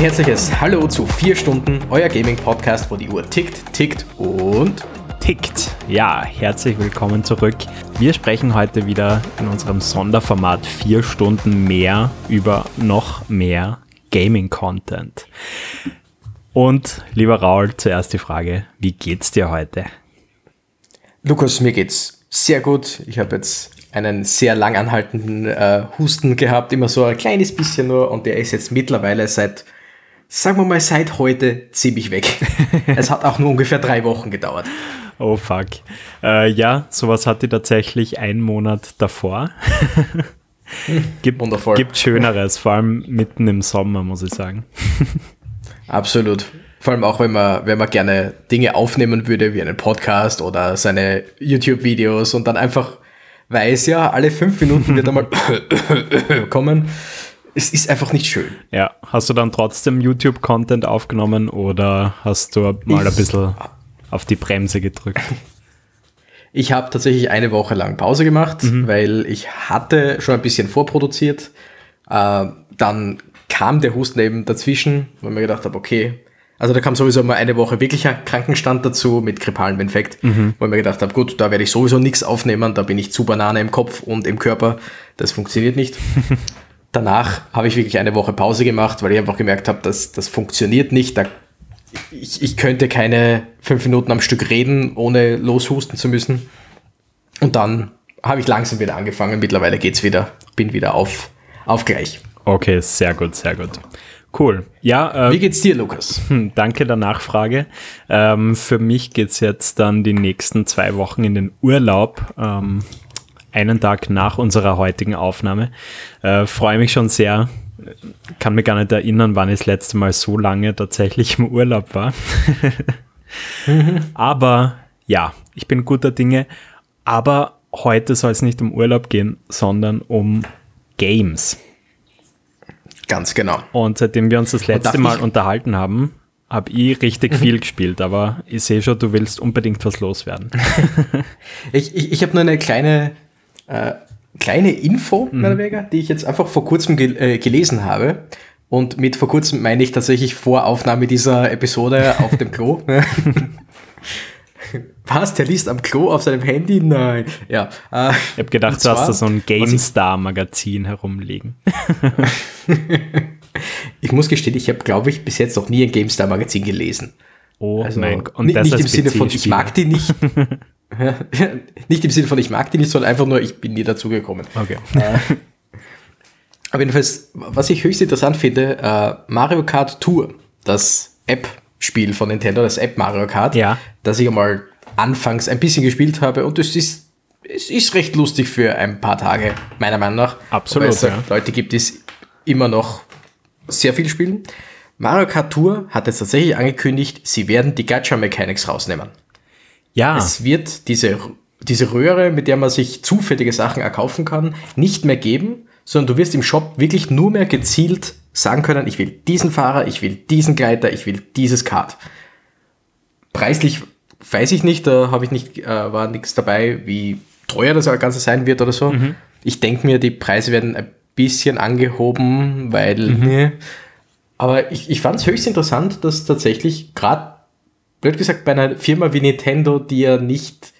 Ein herzliches Hallo zu vier Stunden, euer Gaming-Podcast, wo die Uhr tickt, tickt und tickt. Ja, herzlich willkommen zurück. Wir sprechen heute wieder in unserem Sonderformat vier Stunden mehr über noch mehr Gaming-Content. Und lieber Raul, zuerst die Frage, wie geht's dir heute? Lukas, mir geht's sehr gut. Ich habe jetzt einen sehr lang anhaltenden äh, Husten gehabt, immer so ein kleines bisschen nur und der ist jetzt mittlerweile seit, sagen wir mal, seit heute ziemlich weg. es hat auch nur ungefähr drei Wochen gedauert. Oh fuck. Äh, ja, sowas hatte ich tatsächlich einen Monat davor. gibt, Wundervoll. gibt Schöneres, vor allem mitten im Sommer, muss ich sagen. Absolut. Vor allem auch, wenn man, wenn man gerne Dinge aufnehmen würde, wie einen Podcast oder seine YouTube-Videos und dann einfach weiß, ja, alle fünf Minuten wird einmal kommen. Es ist einfach nicht schön. Ja, hast du dann trotzdem YouTube-Content aufgenommen oder hast du mal ich, ein bisschen auf die Bremse gedrückt? Ich habe tatsächlich eine Woche lang Pause gemacht, mhm. weil ich hatte schon ein bisschen vorproduziert. Äh, dann kam der Husten eben dazwischen, weil ich mir gedacht habe, okay, also da kam sowieso mal eine Woche wirklicher Krankenstand dazu mit grippalem Infekt, mhm. wo ich mir gedacht habe, gut, da werde ich sowieso nichts aufnehmen, da bin ich zu Banane im Kopf und im Körper, das funktioniert nicht. Danach habe ich wirklich eine Woche Pause gemacht, weil ich einfach gemerkt habe, dass das funktioniert nicht. Da, ich, ich könnte keine fünf Minuten am Stück reden, ohne loshusten zu müssen. Und dann habe ich langsam wieder angefangen. Mittlerweile geht es wieder, bin wieder auf, auf gleich. Okay, sehr gut, sehr gut. Cool. Ja, äh, Wie geht's dir, Lukas? Hm, danke der Nachfrage. Ähm, für mich geht's jetzt dann die nächsten zwei Wochen in den Urlaub. Ähm, einen Tag nach unserer heutigen Aufnahme. Äh, Freue mich schon sehr. Kann mich gar nicht erinnern, wann ich das letzte Mal so lange tatsächlich im Urlaub war. Aber ja, ich bin guter Dinge. Aber heute soll es nicht um Urlaub gehen, sondern um Games. Ganz genau. Und seitdem wir uns das letzte Mal unterhalten haben, habe ich richtig viel gespielt, aber ich sehe schon, du willst unbedingt was loswerden. ich ich, ich habe nur eine kleine, äh, kleine Info, mhm. mehr oder weniger, die ich jetzt einfach vor kurzem gel äh, gelesen habe. Und mit vor kurzem meine ich tatsächlich vor Aufnahme dieser Episode auf dem Klo. Was? Der liest am Klo auf seinem Handy? Nein. Ja. Äh, ich habe gedacht, du hast da so ein GameStar-Magazin herumliegen. ich muss gestehen, ich habe, glaube ich, bis jetzt noch nie ein GameStar-Magazin gelesen. Oh also, mein Gott. Und nicht, nicht im Sinne von, ich mag die nicht. nicht im Sinne von, ich mag die nicht, sondern einfach nur, ich bin nie dazugekommen. Okay. Äh, aber jedenfalls, was ich höchst interessant finde, äh, Mario Kart Tour, das App-Spiel von Nintendo, das App Mario Kart, ja. das ich einmal anfangs ein bisschen gespielt habe und es ist, es ist recht lustig für ein paar Tage, meiner Meinung nach. Absolut. Weil es ja. Leute gibt, die immer noch sehr viel spielen. Mario Kart Tour hat jetzt tatsächlich angekündigt, sie werden die Gacha Mechanics rausnehmen. Ja. Es wird diese, diese Röhre, mit der man sich zufällige Sachen erkaufen kann, nicht mehr geben, sondern du wirst im Shop wirklich nur mehr gezielt sagen können, ich will diesen Fahrer, ich will diesen Gleiter, ich will dieses Kart. Preislich weiß ich nicht, da habe ich nicht, äh, war nichts dabei, wie teuer das Ganze sein wird oder so. Mhm. Ich denke mir, die Preise werden ein bisschen angehoben, weil, mhm. ne, aber ich, ich fand es höchst interessant, dass tatsächlich gerade, blöd gesagt, bei einer Firma wie Nintendo, die ja nicht,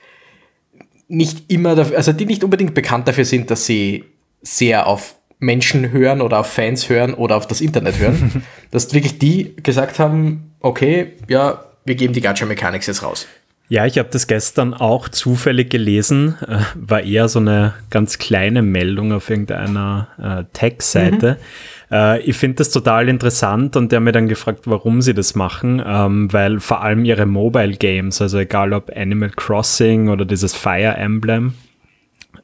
nicht immer, dafür, also die nicht unbedingt bekannt dafür sind, dass sie sehr auf Menschen hören oder auf Fans hören oder auf das Internet hören, dass wirklich die gesagt haben, okay, ja, wir geben die Gacha Mechanics jetzt raus. Ja, ich habe das gestern auch zufällig gelesen. Äh, war eher so eine ganz kleine Meldung auf irgendeiner äh, Tech-Seite. Mhm. Äh, ich finde das total interessant und der hat mir dann gefragt, warum sie das machen, ähm, weil vor allem ihre Mobile Games, also egal ob Animal Crossing oder dieses Fire Emblem,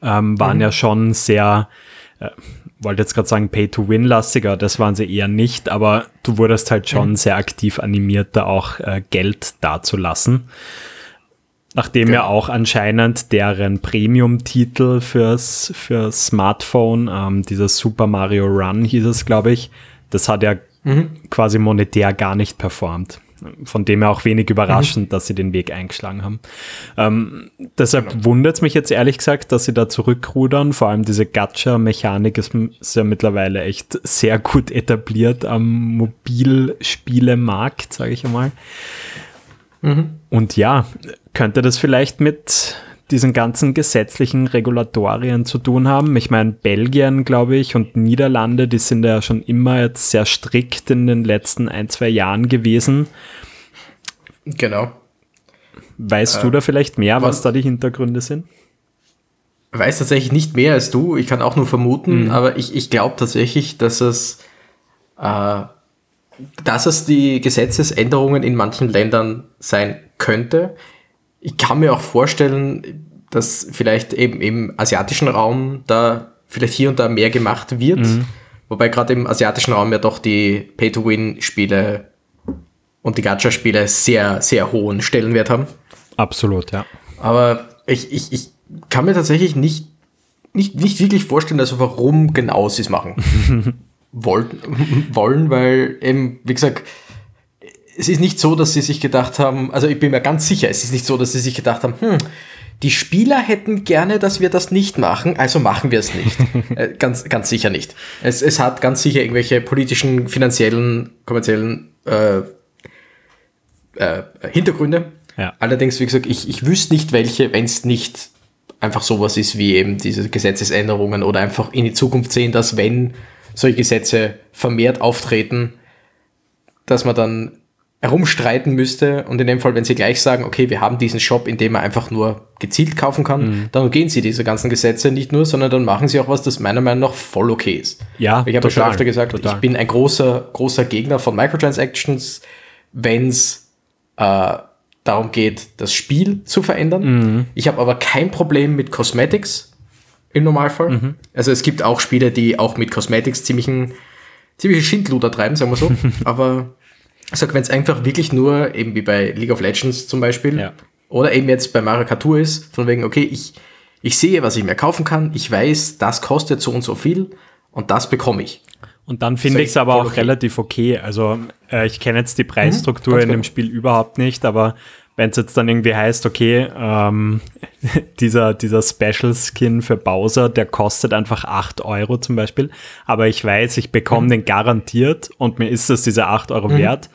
ähm, waren mhm. ja schon sehr äh, wollte jetzt gerade sagen Pay-to-Win-lastiger, das waren sie eher nicht, aber du wurdest halt schon mhm. sehr aktiv animiert, da auch äh, Geld dazulassen. Nachdem ja. ja auch anscheinend deren Premium-Titel fürs, fürs Smartphone, ähm, dieser Super Mario Run hieß es, glaube ich, das hat ja mhm. quasi monetär gar nicht performt. Von dem her auch wenig überraschend, mhm. dass sie den Weg eingeschlagen haben. Ähm, deshalb genau. wundert es mich jetzt ehrlich gesagt, dass sie da zurückrudern. Vor allem diese Gacha-Mechanik ist, ist ja mittlerweile echt sehr gut etabliert am Mobilspielemarkt, sage ich einmal. Mhm. Und ja, könnte das vielleicht mit diesen ganzen gesetzlichen Regulatorien zu tun haben. Ich meine, Belgien, glaube ich, und Niederlande, die sind ja schon immer jetzt sehr strikt in den letzten ein, zwei Jahren gewesen. Genau. Weißt äh, du da vielleicht mehr, was da die Hintergründe sind? Weiß tatsächlich nicht mehr als du. Ich kann auch nur vermuten, mhm. aber ich, ich glaube tatsächlich, dass es, äh, dass es die Gesetzesänderungen in manchen Ländern sein könnte ich kann mir auch vorstellen, dass vielleicht eben im asiatischen Raum da vielleicht hier und da mehr gemacht wird. Mhm. Wobei gerade im asiatischen Raum ja doch die Pay-to-Win-Spiele und die Gacha-Spiele sehr, sehr hohen Stellenwert haben. Absolut, ja. Aber ich, ich, ich kann mir tatsächlich nicht, nicht, nicht wirklich vorstellen, also warum genau sie es machen wollen, wollen, weil eben, wie gesagt, es ist nicht so, dass sie sich gedacht haben, also ich bin mir ganz sicher, es ist nicht so, dass sie sich gedacht haben, hm, die Spieler hätten gerne, dass wir das nicht machen, also machen wir es nicht. äh, ganz, ganz sicher nicht. Es, es hat ganz sicher irgendwelche politischen, finanziellen, kommerziellen äh, äh, Hintergründe. Ja. Allerdings, wie gesagt, ich, ich wüsste nicht welche, wenn es nicht einfach sowas ist wie eben diese Gesetzesänderungen oder einfach in die Zukunft sehen, dass wenn solche Gesetze vermehrt auftreten, dass man dann herumstreiten müsste und in dem Fall, wenn sie gleich sagen, okay, wir haben diesen Shop, in dem man einfach nur gezielt kaufen kann, mhm. dann gehen sie diese ganzen Gesetze nicht nur, sondern dann machen sie auch was, das meiner Meinung nach voll okay ist. Ja, ich habe schon öfter gesagt, total. ich bin ein großer, großer Gegner von Microtransactions, wenn es äh, darum geht, das Spiel zu verändern. Mhm. Ich habe aber kein Problem mit Cosmetics im Normalfall. Mhm. Also es gibt auch Spiele, die auch mit Cosmetics ziemlichen ziemliche Schindluder treiben, sagen wir so. aber ich sag, wenn es einfach wirklich nur, eben wie bei League of Legends zum Beispiel, ja. oder eben jetzt bei Mario Kart Tour ist, von wegen, okay, ich, ich sehe, was ich mir kaufen kann, ich weiß, das kostet so und so viel und das bekomme ich. Und dann finde ich es aber auch okay. relativ okay. Also äh, ich kenne jetzt die mhm, Preisstruktur mhm, in dem Spiel überhaupt nicht, aber wenn es jetzt dann irgendwie heißt, okay, ähm, dieser, dieser Special Skin für Bowser, der kostet einfach 8 Euro zum Beispiel, aber ich weiß, ich bekomme mhm. den garantiert und mir ist das diese 8 Euro mhm. wert,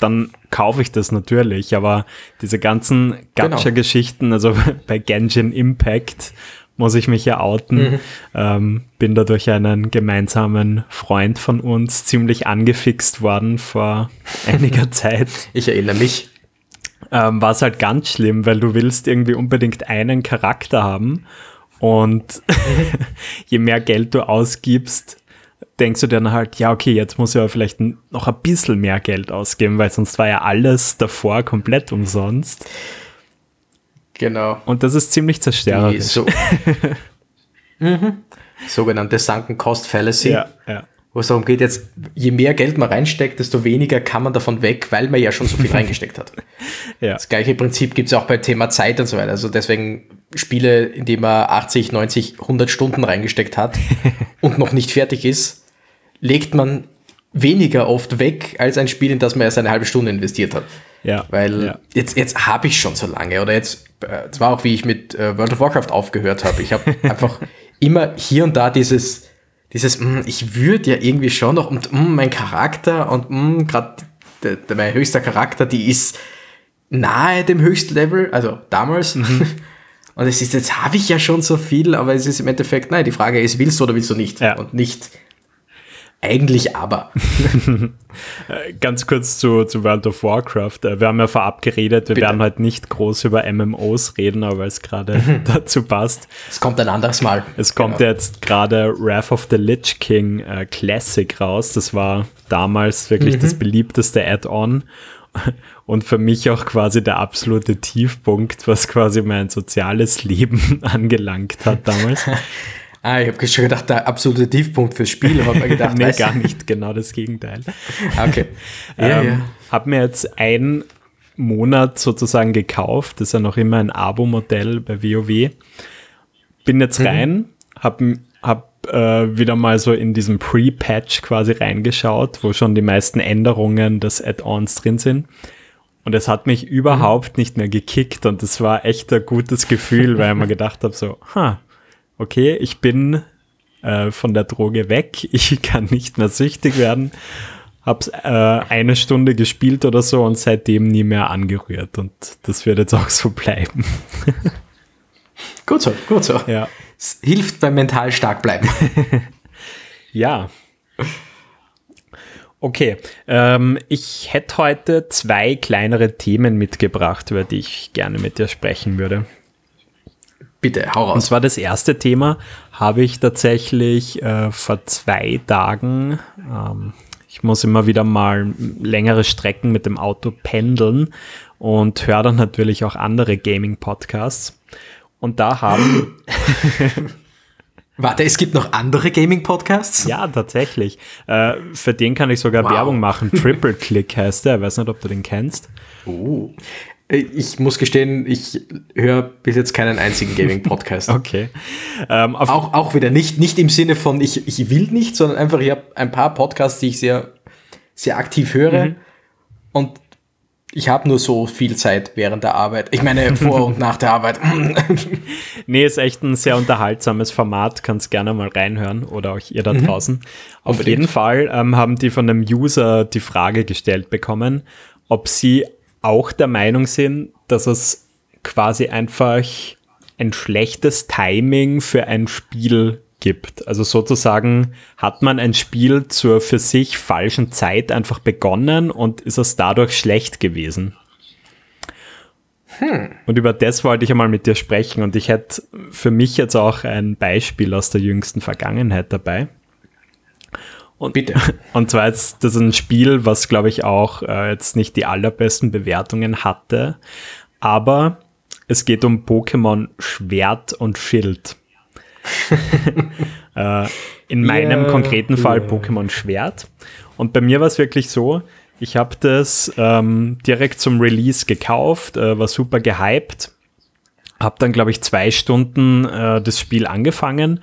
dann kaufe ich das natürlich, aber diese ganzen genau. Gacha-Geschichten, also bei Genshin Impact muss ich mich ja outen, mhm. ähm, bin da durch einen gemeinsamen Freund von uns ziemlich angefixt worden vor einiger Zeit. Ich erinnere mich ähm, war es halt ganz schlimm, weil du willst irgendwie unbedingt einen Charakter haben und je mehr Geld du ausgibst, denkst du dann halt, ja, okay, jetzt muss ich aber vielleicht noch ein bisschen mehr Geld ausgeben, weil sonst war ja alles davor komplett umsonst. Genau. Und das ist ziemlich zerstörerisch. So mhm. Sogenannte Sunken Cost Fallacy. Ja, ja wo es darum geht, jetzt, je mehr Geld man reinsteckt, desto weniger kann man davon weg, weil man ja schon so viel reingesteckt hat. ja. Das gleiche Prinzip gibt es auch beim Thema Zeit und so weiter. Also deswegen Spiele, in die man 80, 90, 100 Stunden reingesteckt hat und noch nicht fertig ist, legt man weniger oft weg als ein Spiel, in das man erst eine halbe Stunde investiert hat. Ja. Weil ja. jetzt, jetzt habe ich schon so lange oder jetzt, äh, es war auch wie ich mit äh, World of Warcraft aufgehört habe. Ich habe einfach immer hier und da dieses dieses, mh, hm, ich würde ja irgendwie schon noch, und mh, hm, mein Charakter und hm, gerade mein höchster Charakter, die ist nahe dem Höchstlevel, also damals. Mhm. Und es ist, jetzt habe ich ja schon so viel, aber es ist im Endeffekt, nein, die Frage ist, willst du oder willst du nicht? Ja. Und nicht, eigentlich aber. Ganz kurz zu, zu World of Warcraft. Äh, wir haben ja vorab geredet, wir Bitte. werden halt nicht groß über MMOs reden, aber es gerade dazu passt. Es kommt ein anderes Mal. Es kommt genau. jetzt gerade Wrath of the Lich King äh, Classic raus. Das war damals wirklich mhm. das beliebteste Add-on und für mich auch quasi der absolute Tiefpunkt, was quasi mein soziales Leben angelangt hat damals. Ah, ich habe schon gedacht, der absolute Tiefpunkt fürs Spiel. Hab mir gedacht, nee, gar nicht, genau das Gegenteil. Okay. Ja, ähm, ja. Habe mir jetzt einen Monat sozusagen gekauft. Das ist ja noch immer ein Abo-Modell bei WoW. Bin jetzt mhm. rein, habe hab, äh, wieder mal so in diesem Pre-Patch quasi reingeschaut, wo schon die meisten Änderungen des Add-ons drin sind. Und es hat mich überhaupt nicht mehr gekickt und es war echt ein gutes Gefühl, weil ich mir gedacht habe, so, ha, okay, ich bin äh, von der Droge weg, ich kann nicht mehr süchtig werden. Hab's äh, eine Stunde gespielt oder so und seitdem nie mehr angerührt und das wird jetzt auch so bleiben. gut so, gut so. Ja. Es hilft beim mental stark bleiben. ja. Okay, ähm, ich hätte heute zwei kleinere Themen mitgebracht, über die ich gerne mit dir sprechen würde. Bitte, hau raus. Und zwar das erste Thema habe ich tatsächlich äh, vor zwei Tagen, ähm, ich muss immer wieder mal längere Strecken mit dem Auto pendeln und höre dann natürlich auch andere Gaming-Podcasts. Und da haben Warte, es gibt noch andere Gaming-Podcasts? Ja, tatsächlich. Äh, für den kann ich sogar wow. Werbung machen. Triple Click heißt der. Ich weiß nicht, ob du den kennst. Oh. Ich muss gestehen, ich höre bis jetzt keinen einzigen Gaming-Podcast. okay. Ähm, auch, auch wieder nicht, nicht im Sinne von, ich, ich will nicht, sondern einfach, ich habe ein paar Podcasts, die ich sehr, sehr aktiv höre. Mhm. Und ich habe nur so viel Zeit während der Arbeit. Ich meine, vor und nach der Arbeit. nee, ist echt ein sehr unterhaltsames Format. Kannst gerne mal reinhören oder auch ihr da mhm. draußen. Auf Unbedingt. jeden Fall ähm, haben die von einem User die Frage gestellt bekommen, ob sie auch der Meinung sind, dass es quasi einfach ein schlechtes Timing für ein Spiel gibt. Also sozusagen hat man ein Spiel zur für sich falschen Zeit einfach begonnen und ist es dadurch schlecht gewesen. Hm. Und über das wollte ich einmal mit dir sprechen und ich hätte für mich jetzt auch ein Beispiel aus der jüngsten Vergangenheit dabei. Und, Bitte. Und zwar ist das ein Spiel, was glaube ich auch äh, jetzt nicht die allerbesten Bewertungen hatte, aber es geht um Pokémon Schwert und Schild. äh, in meinem yeah, konkreten Fall yeah. Pokémon Schwert. Und bei mir war es wirklich so, ich habe das ähm, direkt zum Release gekauft, äh, war super gehypt, habe dann, glaube ich, zwei Stunden äh, das Spiel angefangen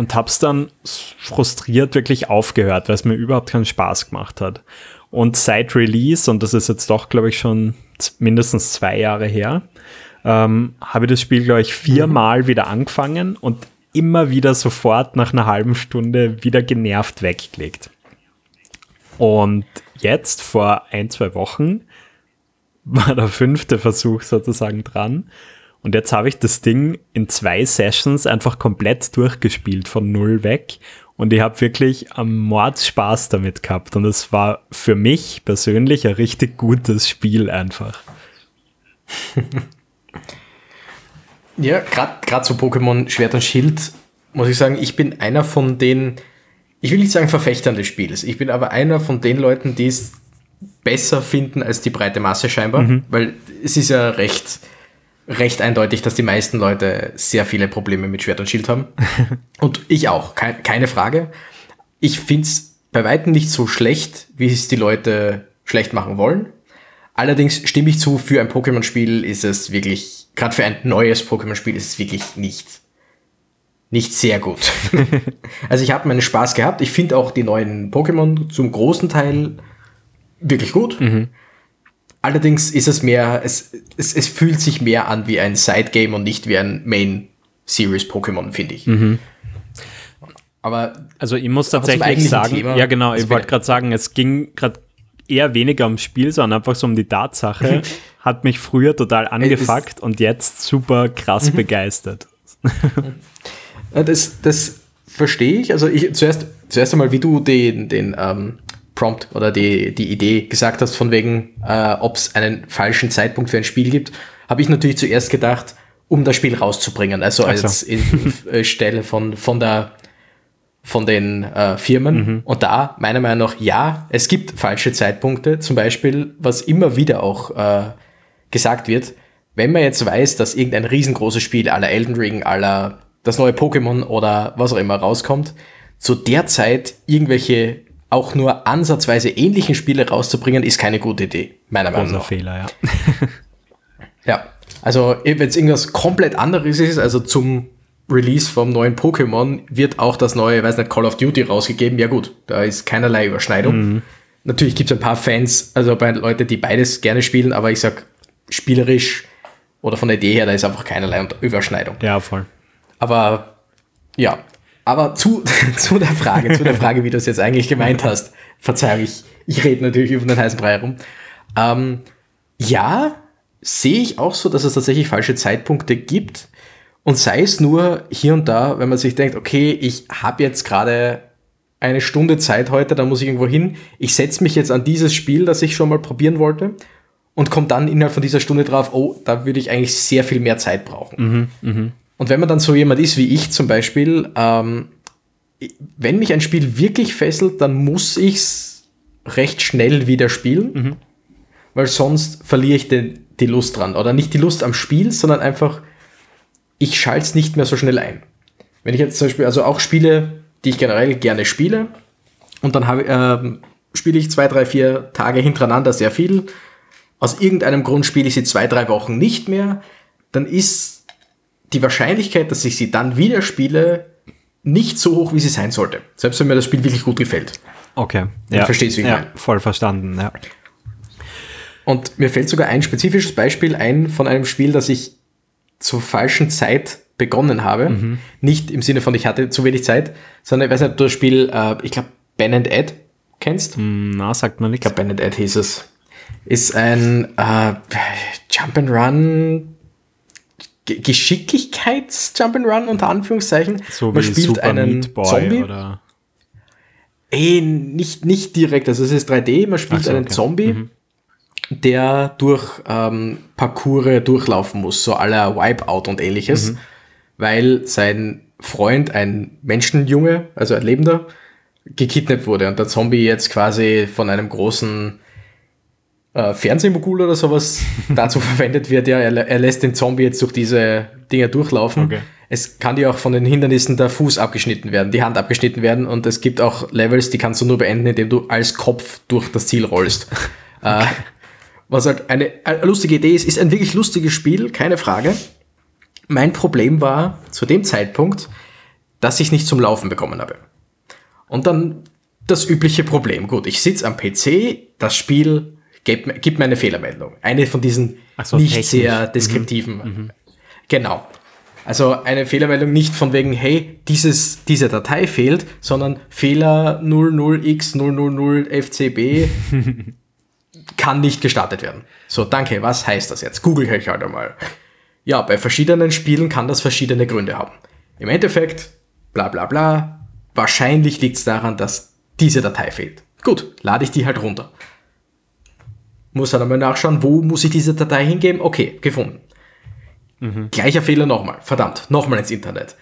und habe es dann frustriert wirklich aufgehört, weil es mir überhaupt keinen Spaß gemacht hat. Und seit Release, und das ist jetzt doch, glaube ich, schon mindestens zwei Jahre her, ähm, habe ich das Spiel, glaube ich, viermal mhm. wieder angefangen und immer wieder sofort nach einer halben Stunde wieder genervt weggelegt. Und jetzt, vor ein, zwei Wochen, war der fünfte Versuch sozusagen dran. Und jetzt habe ich das Ding in zwei Sessions einfach komplett durchgespielt, von null weg. Und ich habe wirklich am Mord Spaß damit gehabt. Und es war für mich persönlich ein richtig gutes Spiel einfach. Ja, gerade zu Pokémon Schwert und Schild muss ich sagen, ich bin einer von den, ich will nicht sagen Verfechtern des Spiels, ich bin aber einer von den Leuten, die es besser finden als die breite Masse scheinbar, mhm. weil es ist ja recht, recht eindeutig, dass die meisten Leute sehr viele Probleme mit Schwert und Schild haben. und ich auch, kein, keine Frage. Ich finde es bei weitem nicht so schlecht, wie es die Leute schlecht machen wollen. Allerdings stimme ich zu, für ein Pokémon-Spiel ist es wirklich gerade für ein neues Pokémon-Spiel ist es wirklich nicht, nicht sehr gut. also ich habe meinen Spaß gehabt. Ich finde auch die neuen Pokémon zum großen Teil wirklich gut. Mhm. Allerdings ist es mehr, es, es, es fühlt sich mehr an wie ein Side-Game und nicht wie ein Main-Series-Pokémon, finde ich. Mhm. Aber also ich muss tatsächlich sagen, Thema, ja genau, ich wollte gerade sagen, es ging gerade eher weniger ums Spiel, sondern einfach so um die Tatsache, hat mich früher total angefuckt und jetzt super krass mhm. begeistert. das, das verstehe ich. Also ich zuerst, zuerst einmal, wie du den, den ähm, Prompt oder die, die Idee gesagt hast, von wegen, äh, ob es einen falschen Zeitpunkt für ein Spiel gibt, habe ich natürlich zuerst gedacht, um das Spiel rauszubringen. Also als in, äh, Stelle von, von der von den äh, Firmen. Mhm. Und da, meiner Meinung nach, ja, es gibt falsche Zeitpunkte. Zum Beispiel, was immer wieder auch äh, gesagt wird, wenn man jetzt weiß, dass irgendein riesengroßes Spiel aller Elden Ring, aller das neue Pokémon oder was auch immer rauskommt, zu der Zeit irgendwelche auch nur ansatzweise ähnlichen Spiele rauszubringen, ist keine gute Idee, meiner Meinung nach. Fehler, ja. ja, also wenn es irgendwas komplett anderes ist, also zum Release vom neuen Pokémon wird auch das neue, weiß nicht, Call of Duty rausgegeben. Ja gut, da ist keinerlei Überschneidung. Mhm. natürlich gibt es ein paar Fans, also bei Leute, die beides gerne spielen, aber ich sag, spielerisch oder von der Idee her, da ist einfach keinerlei Überschneidung. Ja, voll. Aber ja, aber zu, zu der Frage, zu der Frage, wie du es jetzt eigentlich gemeint hast. Verzeihung, ich, ich rede natürlich über den heißen Brei rum. Ähm, ja, sehe ich auch so, dass es tatsächlich falsche Zeitpunkte gibt. Und sei es nur hier und da, wenn man sich denkt, okay, ich habe jetzt gerade eine Stunde Zeit heute, da muss ich irgendwo hin. Ich setze mich jetzt an dieses Spiel, das ich schon mal probieren wollte und komme dann innerhalb von dieser Stunde drauf, oh, da würde ich eigentlich sehr viel mehr Zeit brauchen. Mhm, mh. Und wenn man dann so jemand ist wie ich zum Beispiel, ähm, wenn mich ein Spiel wirklich fesselt, dann muss ich es recht schnell wieder spielen, mhm. weil sonst verliere ich den, die Lust dran. Oder nicht die Lust am Spiel, sondern einfach, ich schalte es nicht mehr so schnell ein. Wenn ich jetzt zum Beispiel, also auch Spiele, die ich generell gerne spiele, und dann habe, äh, spiele ich zwei, drei, vier Tage hintereinander sehr viel, aus irgendeinem Grund spiele ich sie zwei, drei Wochen nicht mehr, dann ist die Wahrscheinlichkeit, dass ich sie dann wieder spiele, nicht so hoch, wie sie sein sollte. Selbst wenn mir das Spiel wirklich gut gefällt. Okay. Ja. Verstehst du, wie ich ja, meine? Voll verstanden, ja. Und mir fällt sogar ein spezifisches Beispiel ein von einem Spiel, das ich zur falschen Zeit begonnen habe. Mhm. Nicht im Sinne von, ich hatte zu wenig Zeit, sondern ich weiß nicht, ob du das Spiel, äh, ich glaube, Ben and Ed kennst. Hm, na, sagt man nicht. Ich glaube, Ben and Ed hieß es. Ist ein äh, Jump and Run Geschicklichkeits-Jump'n'Run unter Anführungszeichen. So Man spielt Super einen Zombie. Oder? Eh, nicht, nicht direkt, also es ist 3D, man spielt so, einen okay. Zombie, mhm. der durch ähm, Parcours durchlaufen muss, so aller Wipeout und ähnliches, mhm. weil sein Freund, ein Menschenjunge, also ein Lebender, gekidnappt wurde und der Zombie jetzt quasi von einem großen äh, Fernsehmogul oder sowas dazu verwendet wird, ja, er, er, lässt den Zombie jetzt durch diese Dinge durchlaufen. Okay. Es kann dir auch von den Hindernissen der Fuß abgeschnitten werden, die Hand abgeschnitten werden und es gibt auch Levels, die kannst du nur beenden, indem du als Kopf durch das Ziel rollst. okay. äh, was halt eine, eine lustige Idee ist, ist ein wirklich lustiges Spiel, keine Frage. Mein Problem war zu dem Zeitpunkt, dass ich nicht zum Laufen bekommen habe. Und dann das übliche Problem. Gut, ich sitze am PC, das Spiel gib, gib mir eine Fehlermeldung. Eine von diesen so, nicht technisch. sehr mhm. deskriptiven. Mhm. Genau. Also eine Fehlermeldung nicht von wegen, hey, dieses, diese Datei fehlt, sondern Fehler 00x000fcb kann nicht gestartet werden. So, danke, was heißt das jetzt? Google ich halt einmal. Ja, bei verschiedenen Spielen kann das verschiedene Gründe haben. Im Endeffekt, bla bla bla, wahrscheinlich liegt es daran, dass diese Datei fehlt. Gut, lade ich die halt runter. Muss halt einmal nachschauen, wo muss ich diese Datei hingeben? Okay, gefunden. Mhm. Gleicher Fehler nochmal. Verdammt, nochmal ins Internet.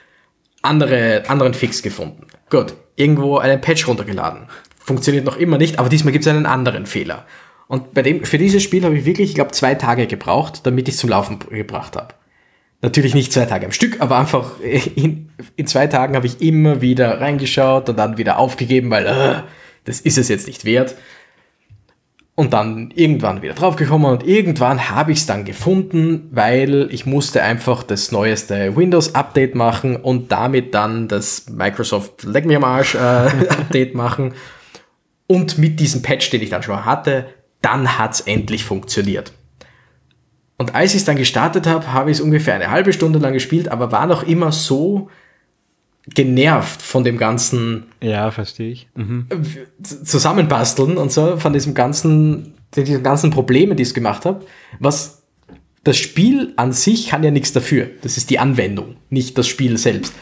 Andere, anderen Fix gefunden. Gut, irgendwo einen Patch runtergeladen. Funktioniert noch immer nicht, aber diesmal gibt es einen anderen Fehler. Und bei dem, für dieses Spiel habe ich wirklich, ich glaube, zwei Tage gebraucht, damit ich es zum Laufen gebracht habe. Natürlich nicht zwei Tage am Stück, aber einfach in, in zwei Tagen habe ich immer wieder reingeschaut und dann wieder aufgegeben, weil äh, das ist es jetzt nicht wert und dann irgendwann wieder draufgekommen und irgendwann habe ich es dann gefunden, weil ich musste einfach das neueste Windows-Update machen und damit dann das Microsoft Leck mich am Arsch äh, Update machen. Und mit diesem Patch, den ich dann schon hatte, dann hat es endlich funktioniert. Und als ich es dann gestartet habe, habe ich es ungefähr eine halbe Stunde lang gespielt, aber war noch immer so genervt von dem ganzen. Ja, verstehe ich. Mhm. Zusammenbasteln und so, von diesem ganzen, diesen ganzen Problemen, die ich gemacht habe. Was das Spiel an sich kann ja nichts dafür. Das ist die Anwendung, nicht das Spiel selbst.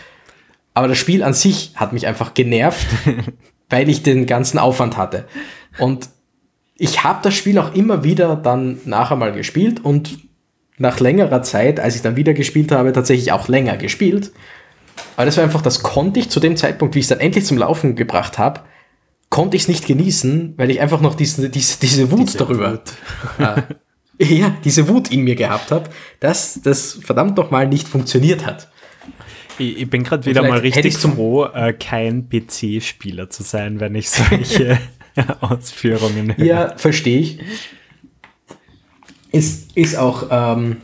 Aber das Spiel an sich hat mich einfach genervt, weil ich den ganzen Aufwand hatte. Und ich habe das Spiel auch immer wieder dann nachher mal gespielt und nach längerer Zeit, als ich dann wieder gespielt habe, tatsächlich auch länger gespielt. Aber das war einfach, das konnte ich zu dem Zeitpunkt, wie ich es dann endlich zum Laufen gebracht habe, konnte ich es nicht genießen, weil ich einfach noch diese, diese, diese Wut diese darüber, Wut. Äh, ja, diese Wut in mir gehabt habe, dass das verdammt nochmal nicht funktioniert hat. Ich, ich bin gerade wieder mal richtig froh, äh, kein PC-Spieler zu sein, wenn ich solche Ausführungen höre. Ja, verstehe ich. Es ist auch, ähm,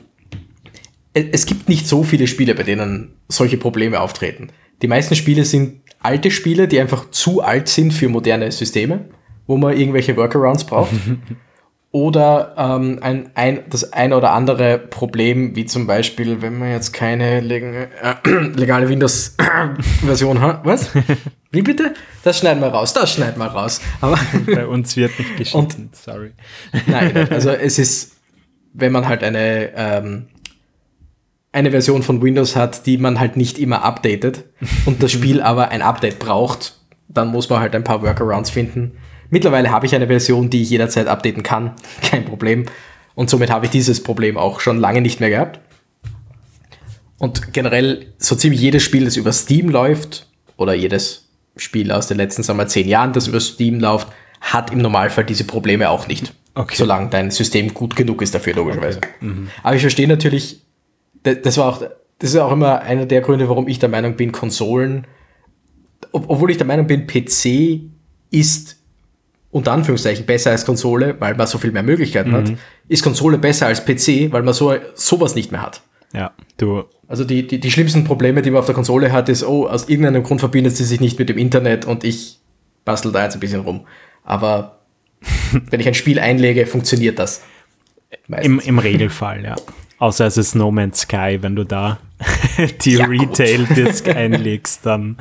es gibt nicht so viele Spiele, bei denen solche Probleme auftreten. Die meisten Spiele sind alte Spiele, die einfach zu alt sind für moderne Systeme. wo man irgendwelche Workarounds braucht. oder ähm, ein, ein, das ein oder andere Problem, wie zum Beispiel, wenn man jetzt keine leg äh, legale Windows-Version hat. Was? Wie bitte? Das schneiden wir raus, das schneiden wir raus. Aber Bei uns wird nicht geschnitten, sorry. Nein, also es ist, wenn man halt eine, ähm, eine Version von Windows hat, die man halt nicht immer updatet und das Spiel aber ein Update braucht, dann muss man halt ein paar Workarounds finden Mittlerweile habe ich eine Version, die ich jederzeit updaten kann. Kein Problem. Und somit habe ich dieses Problem auch schon lange nicht mehr gehabt. Und generell so ziemlich jedes Spiel, das über Steam läuft, oder jedes Spiel aus den letzten, sagen wir, zehn Jahren, das über Steam läuft, hat im Normalfall diese Probleme auch nicht. Okay. Solange dein System gut genug ist dafür, logischerweise. Okay. Mhm. Aber ich verstehe natürlich, das war auch, das ist auch immer einer der Gründe, warum ich der Meinung bin, Konsolen, obwohl ich der Meinung bin, PC ist unter Anführungszeichen besser als Konsole, weil man so viel mehr Möglichkeiten mhm. hat, ist Konsole besser als PC, weil man so sowas nicht mehr hat. Ja, du. Also die, die, die schlimmsten Probleme, die man auf der Konsole hat, ist, oh, aus irgendeinem Grund verbindet sie sich nicht mit dem Internet und ich bastel da jetzt ein bisschen rum. Aber wenn ich ein Spiel einlege, funktioniert das. Im, Im Regelfall, ja. Außer es ist No Man's Sky, wenn du da die ja, Retail-Disc einlegst, dann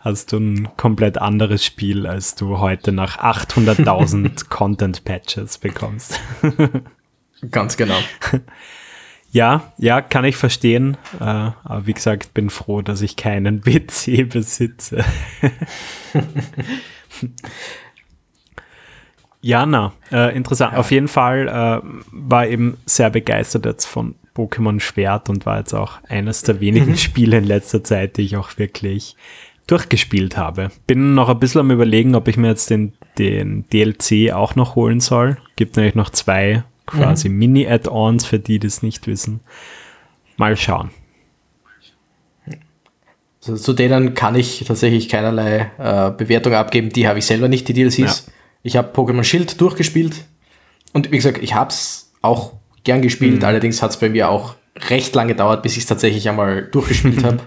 hast du ein komplett anderes Spiel, als du heute nach 800.000 Content-Patches bekommst. Ganz genau. Ja, ja, kann ich verstehen. Äh, aber wie gesagt, bin froh, dass ich keinen PC besitze. Jana, äh, interessant. Ja. Auf jeden Fall äh, war eben sehr begeistert jetzt von Pokémon Schwert und war jetzt auch eines der wenigen. Spiele in letzter Zeit, die ich auch wirklich durchgespielt habe. Bin noch ein bisschen am überlegen, ob ich mir jetzt den, den DLC auch noch holen soll. Gibt nämlich noch zwei quasi mhm. Mini-Add-ons für die, die es nicht wissen. Mal schauen. Also zu denen kann ich tatsächlich keinerlei äh, Bewertung abgeben. Die habe ich selber nicht, die DLCs. Ja. Ich habe Pokémon Schild durchgespielt. Und wie gesagt, ich habe es auch gern gespielt. Mhm. Allerdings hat es bei mir auch recht lange gedauert, bis ich es tatsächlich einmal durchgespielt habe.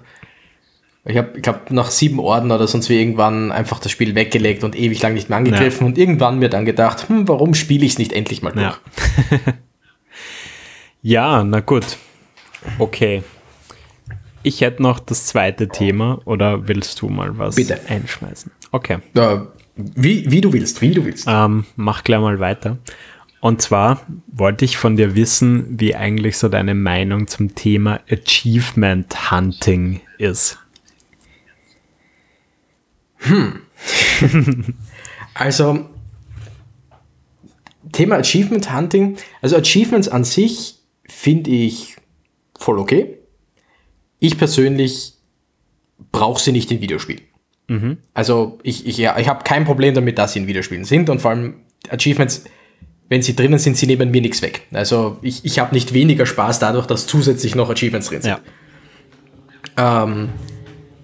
Ich habe, ich glaube, nach sieben Orden oder sonst wie irgendwann einfach das Spiel weggelegt und ewig lang nicht mehr angegriffen ja. und irgendwann mir dann gedacht, hm, warum spiele ich es nicht endlich mal durch? Ja. ja, na gut. Okay. Ich hätte noch das zweite Thema oder willst du mal was Bitte. einschmeißen? Okay. Äh, wie, wie du willst, wie du willst. Ähm, mach gleich mal weiter. Und zwar wollte ich von dir wissen, wie eigentlich so deine Meinung zum Thema Achievement Hunting ist. Hm. also, Thema Achievement Hunting. Also, Achievements an sich finde ich voll okay. Ich persönlich brauche sie nicht in Videospielen. Mhm. Also, ich, ich, ja, ich habe kein Problem damit, dass sie in Videospielen sind und vor allem Achievements wenn sie drinnen sind, sie nehmen mir nichts weg. Also ich, ich habe nicht weniger Spaß dadurch, dass zusätzlich noch Achievements drin sind. Ja. Ähm,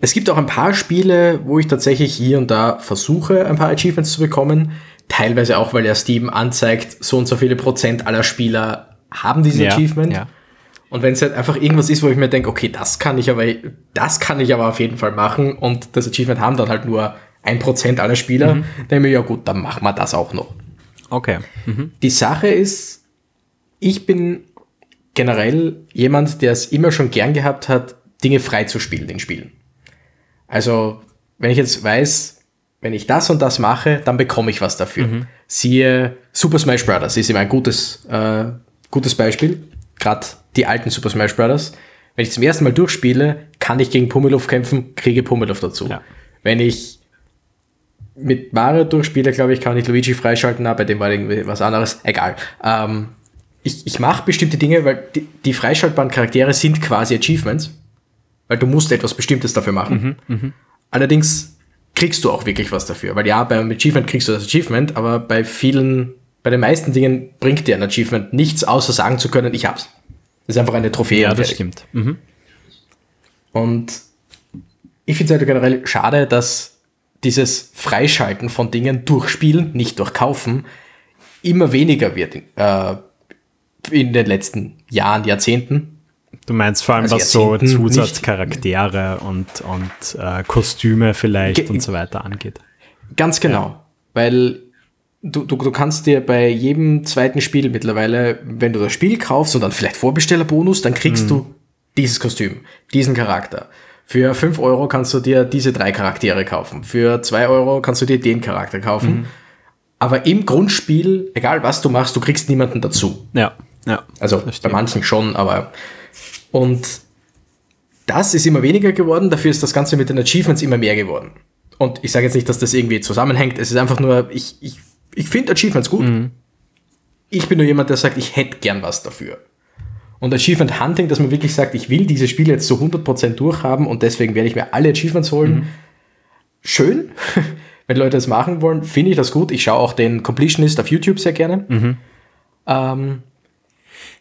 es gibt auch ein paar Spiele, wo ich tatsächlich hier und da versuche, ein paar Achievements zu bekommen. Teilweise auch, weil ja Steam anzeigt, so und so viele Prozent aller Spieler haben dieses ja, Achievement. Ja. Und wenn es halt einfach irgendwas ist, wo ich mir denke, okay, das kann ich aber, das kann ich aber auf jeden Fall machen und das Achievement haben dann halt nur ein Prozent aller Spieler, mhm. dann denke ich mir, ja gut, dann machen wir das auch noch. Okay. Mhm. Die Sache ist, ich bin generell jemand, der es immer schon gern gehabt hat, Dinge frei zu spielen in Spielen. Also, wenn ich jetzt weiß, wenn ich das und das mache, dann bekomme ich was dafür. Mhm. Siehe Super Smash Bros. ist immer ein gutes, äh, gutes Beispiel. Gerade die alten Super Smash Bros. Wenn ich zum ersten Mal durchspiele, kann ich gegen Pummeluff kämpfen, kriege Pummeluff dazu. Ja. Wenn ich mit Mario durchspiele, glaube ich, kann ich Luigi freischalten, aber bei dem war irgendwie was anderes. Egal. Ähm, ich ich mache bestimmte Dinge, weil die, die freischaltbaren Charaktere sind quasi Achievements, weil du musst etwas Bestimmtes dafür machen. Mhm, mh. Allerdings kriegst du auch wirklich was dafür, weil ja, beim Achievement kriegst du das Achievement, aber bei vielen, bei den meisten Dingen bringt dir ein Achievement nichts, außer sagen zu können, ich hab's. Das ist einfach eine Trophäe. Ja, das stimmt. Mhm. Und ich finde es halt generell schade, dass dieses Freischalten von Dingen durch Spielen, nicht durch Kaufen, immer weniger wird äh, in den letzten Jahren, Jahrzehnten. Du meinst vor allem, also was so Zusatzcharaktere und, und äh, Kostüme vielleicht Ge und so weiter angeht. Ganz genau. Ja. Weil du, du, du kannst dir bei jedem zweiten Spiel mittlerweile, wenn du das Spiel kaufst und dann vielleicht Vorbestellerbonus, dann kriegst mhm. du dieses Kostüm, diesen Charakter. Für 5 Euro kannst du dir diese drei Charaktere kaufen. Für 2 Euro kannst du dir den Charakter kaufen. Mhm. Aber im Grundspiel, egal was du machst, du kriegst niemanden dazu. Ja, ja. Also bei manchen schon, aber. Und das ist immer weniger geworden, dafür ist das Ganze mit den Achievements immer mehr geworden. Und ich sage jetzt nicht, dass das irgendwie zusammenhängt, es ist einfach nur, ich, ich, ich finde Achievements gut. Mhm. Ich bin nur jemand, der sagt, ich hätte gern was dafür. Und Achievement Hunting, dass man wirklich sagt, ich will diese Spiele jetzt zu 100% durchhaben und deswegen werde ich mir alle Achievements holen. Mhm. Schön, wenn Leute das machen wollen, finde ich das gut. Ich schaue auch den Completionist auf YouTube sehr gerne. Mhm. Ähm,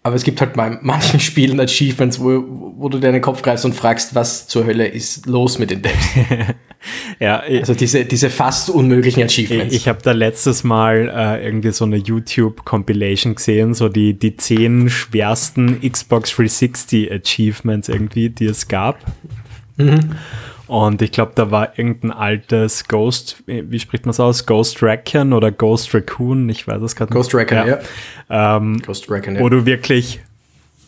aber es gibt halt bei manchen Spielen Achievements, wo, wo du deinen Kopf greifst und fragst, was zur Hölle ist los mit den Devs. ja, also diese, diese fast unmöglichen Achievements. Ich, ich habe da letztes Mal äh, irgendwie so eine YouTube-Compilation gesehen, so die, die zehn schwersten Xbox 360 Achievements irgendwie, die es gab. Mhm. Und ich glaube, da war irgendein altes Ghost, wie spricht man es aus? Ghost Raccoon oder Ghost Raccoon? Ich weiß es gerade nicht. Ghost Raccoon, ja. ja. Ähm, Ghost Raccoon, ja. Wo du wirklich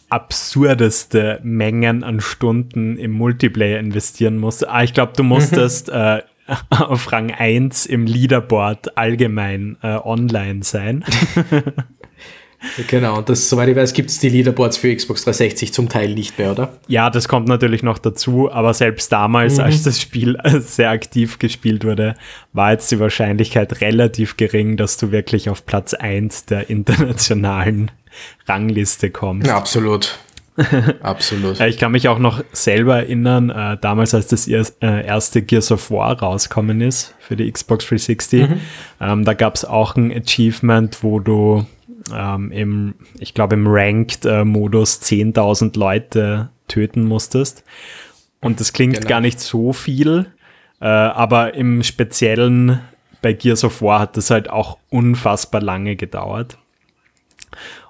absurdeste Mengen an Stunden im Multiplayer investieren musst. Ah, ich glaube, du musstest mhm. äh, auf Rang 1 im Leaderboard allgemein äh, online sein. Genau, und das, soweit ich weiß, gibt es die Leaderboards für Xbox 360 zum Teil nicht mehr, oder? Ja, das kommt natürlich noch dazu, aber selbst damals, mhm. als das Spiel sehr aktiv gespielt wurde, war jetzt die Wahrscheinlichkeit relativ gering, dass du wirklich auf Platz 1 der internationalen Rangliste kommst. Ja, absolut. Absolut. ich kann mich auch noch selber erinnern, äh, damals als das äh, erste Gears of War rauskommen ist für die Xbox 360, mhm. ähm, da gab es auch ein Achievement, wo du ähm, im, ich glaube, im Ranked-Modus äh, 10.000 Leute töten musstest. Und das klingt genau. gar nicht so viel, äh, aber im Speziellen bei Gears of War hat das halt auch unfassbar lange gedauert.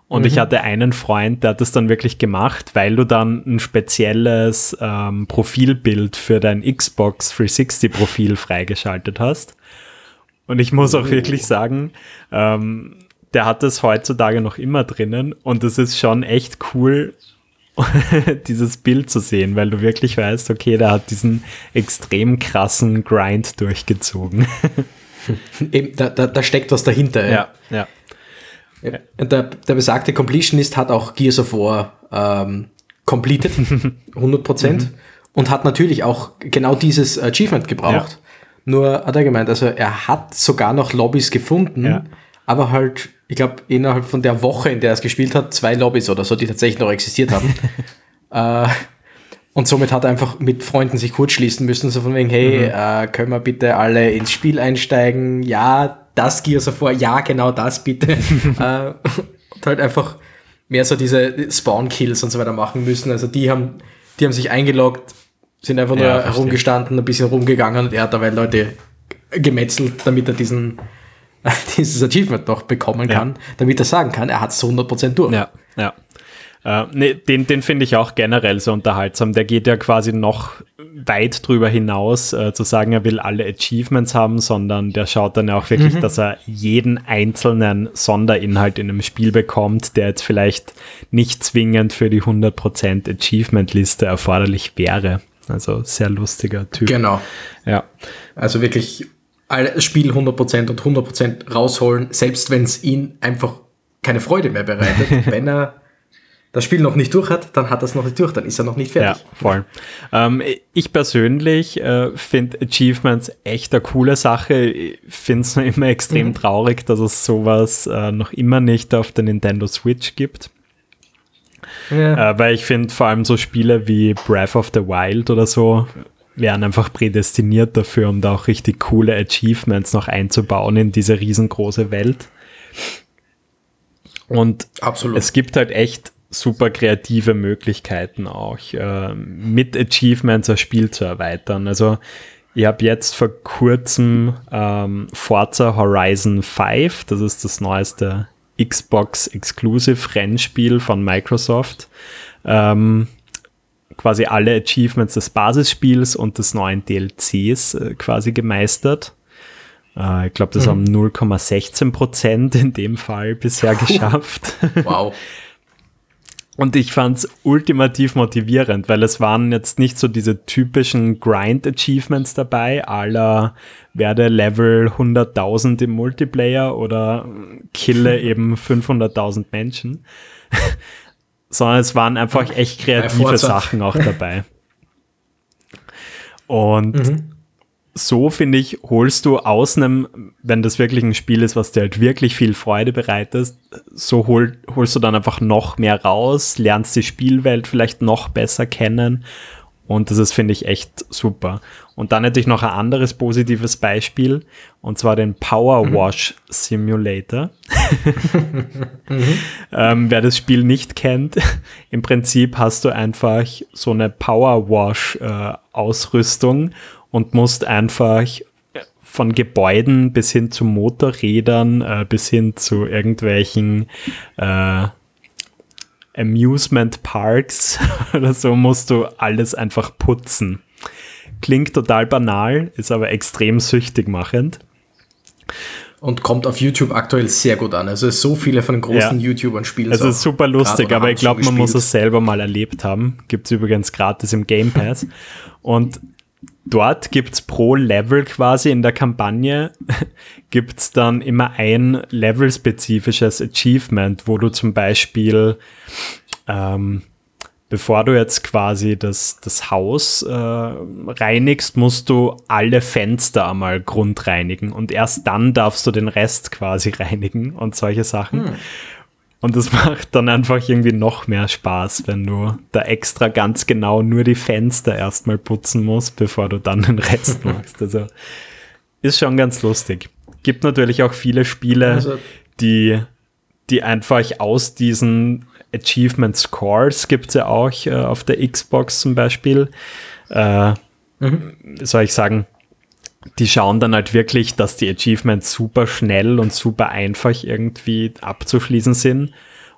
Und mhm. ich hatte einen Freund, der hat das dann wirklich gemacht, weil du dann ein spezielles ähm, Profilbild für dein Xbox 360 Profil freigeschaltet hast. Und ich muss auch oh. wirklich sagen, ähm, der hat das heutzutage noch immer drinnen und es ist schon echt cool, dieses Bild zu sehen, weil du wirklich weißt, okay, der hat diesen extrem krassen Grind durchgezogen. Eben, da, da, da steckt was dahinter. Ja, ja. ja. Der, der besagte Completionist hat auch Gears of War ähm, completed, 100%, mhm. und hat natürlich auch genau dieses Achievement gebraucht. Ja. Nur hat er gemeint, also er hat sogar noch Lobbys gefunden, ja. Aber halt ich glaube, innerhalb von der Woche, in der er es gespielt hat, zwei Lobbys oder so, die tatsächlich noch existiert haben. äh, und somit hat er einfach mit Freunden sich kurzschließen müssen, so von wegen, hey, mhm. äh, können wir bitte alle ins Spiel einsteigen? Ja, das Gears of War, ja, genau das bitte. äh, und halt einfach mehr so diese Spawn-Kills und so weiter machen müssen. Also die haben, die haben sich eingeloggt, sind einfach nur ja, herumgestanden, ein bisschen rumgegangen und er hat dabei Leute gemetzelt, damit er diesen dieses Achievement noch bekommen kann, ja. damit er sagen kann, er hat es zu 100% durch. Ja, ja. Äh, nee, den den finde ich auch generell so unterhaltsam. Der geht ja quasi noch weit drüber hinaus, äh, zu sagen, er will alle Achievements haben, sondern der schaut dann auch wirklich, mhm. dass er jeden einzelnen Sonderinhalt in einem Spiel bekommt, der jetzt vielleicht nicht zwingend für die 100% Achievement-Liste erforderlich wäre. Also sehr lustiger Typ. Genau. Ja. Also wirklich das Spiel 100% und 100% rausholen, selbst wenn es ihn einfach keine Freude mehr bereitet. wenn er das Spiel noch nicht durch hat, dann hat er es noch nicht durch, dann ist er noch nicht fertig. Ja, voll. Ähm, ich persönlich äh, finde Achievements echt eine coole Sache. Ich finde es nur immer extrem mhm. traurig, dass es sowas äh, noch immer nicht auf der Nintendo Switch gibt. Ja. Äh, weil ich finde vor allem so Spiele wie Breath of the Wild oder so wären einfach prädestiniert dafür, um da auch richtig coole Achievements noch einzubauen in diese riesengroße Welt. Und Absolut. es gibt halt echt super kreative Möglichkeiten auch, äh, mit Achievements das Spiel zu erweitern. Also ich habe jetzt vor kurzem ähm, Forza Horizon 5, das ist das neueste Xbox Exclusive Rennspiel von Microsoft, ähm, quasi alle Achievements des Basisspiels und des neuen DLCs äh, quasi gemeistert. Äh, ich glaube, das mhm. haben 0,16 Prozent in dem Fall bisher geschafft. Wow. Und ich fand es ultimativ motivierend, weil es waren jetzt nicht so diese typischen Grind-Achievements dabei, aller werde Level 100.000 im Multiplayer oder kille eben 500.000 Menschen, sondern es waren einfach echt kreative Sachen auch dabei. Und mhm. so, finde ich, holst du aus einem, wenn das wirklich ein Spiel ist, was dir halt wirklich viel Freude bereitet, so hol, holst du dann einfach noch mehr raus, lernst die Spielwelt vielleicht noch besser kennen und das ist, finde ich, echt super. Und dann hätte ich noch ein anderes positives Beispiel, und zwar den Power mhm. Wash Simulator. mhm. ähm, wer das Spiel nicht kennt, im Prinzip hast du einfach so eine Power Wash äh, Ausrüstung und musst einfach von Gebäuden bis hin zu Motorrädern, äh, bis hin zu irgendwelchen äh, Amusement Parks oder so, musst du alles einfach putzen. Klingt total banal, ist aber extrem süchtig machend. Und kommt auf YouTube aktuell sehr gut an. Also so viele von den großen ja. YouTubern spielen es. Also ist super lustig, aber ich glaube, man muss es selber mal erlebt haben. Gibt es übrigens gratis im Game Pass. Und dort gibt es pro Level quasi in der Kampagne, gibt es dann immer ein levelspezifisches Achievement, wo du zum Beispiel, ähm, bevor du jetzt quasi das, das Haus äh, reinigst, musst du alle Fenster einmal grundreinigen und erst dann darfst du den Rest quasi reinigen und solche Sachen. Hm. Und das macht dann einfach irgendwie noch mehr Spaß, wenn du da extra ganz genau nur die Fenster erstmal putzen musst, bevor du dann den Rest machst. Also ist schon ganz lustig. Gibt natürlich auch viele Spiele, also, die, die einfach aus diesen Achievement Scores gibt es ja auch äh, auf der Xbox zum Beispiel. Äh, mhm. Soll ich sagen, die schauen dann halt wirklich, dass die Achievements super schnell und super einfach irgendwie abzuschließen sind.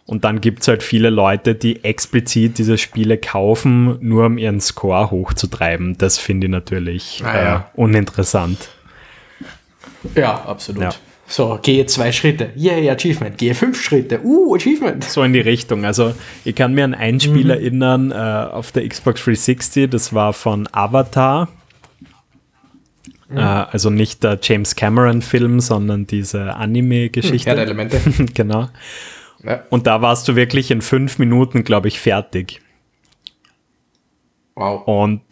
Und dann gibt es halt viele Leute, die explizit diese Spiele kaufen, nur um ihren Score hochzutreiben. Das finde ich natürlich ah, ja. äh, uninteressant. Ja, absolut. Ja. So, gehe zwei Schritte. Yay, Achievement. Gehe fünf Schritte. Uh, Achievement. So in die Richtung. Also, ich kann mir an ein Spiel mhm. erinnern äh, auf der Xbox 360. Das war von Avatar. Mhm. Äh, also nicht der James Cameron-Film, sondern diese Anime-Geschichte. Ja, Elemente. genau. Ja. Und da warst du wirklich in fünf Minuten, glaube ich, fertig. Wow. Und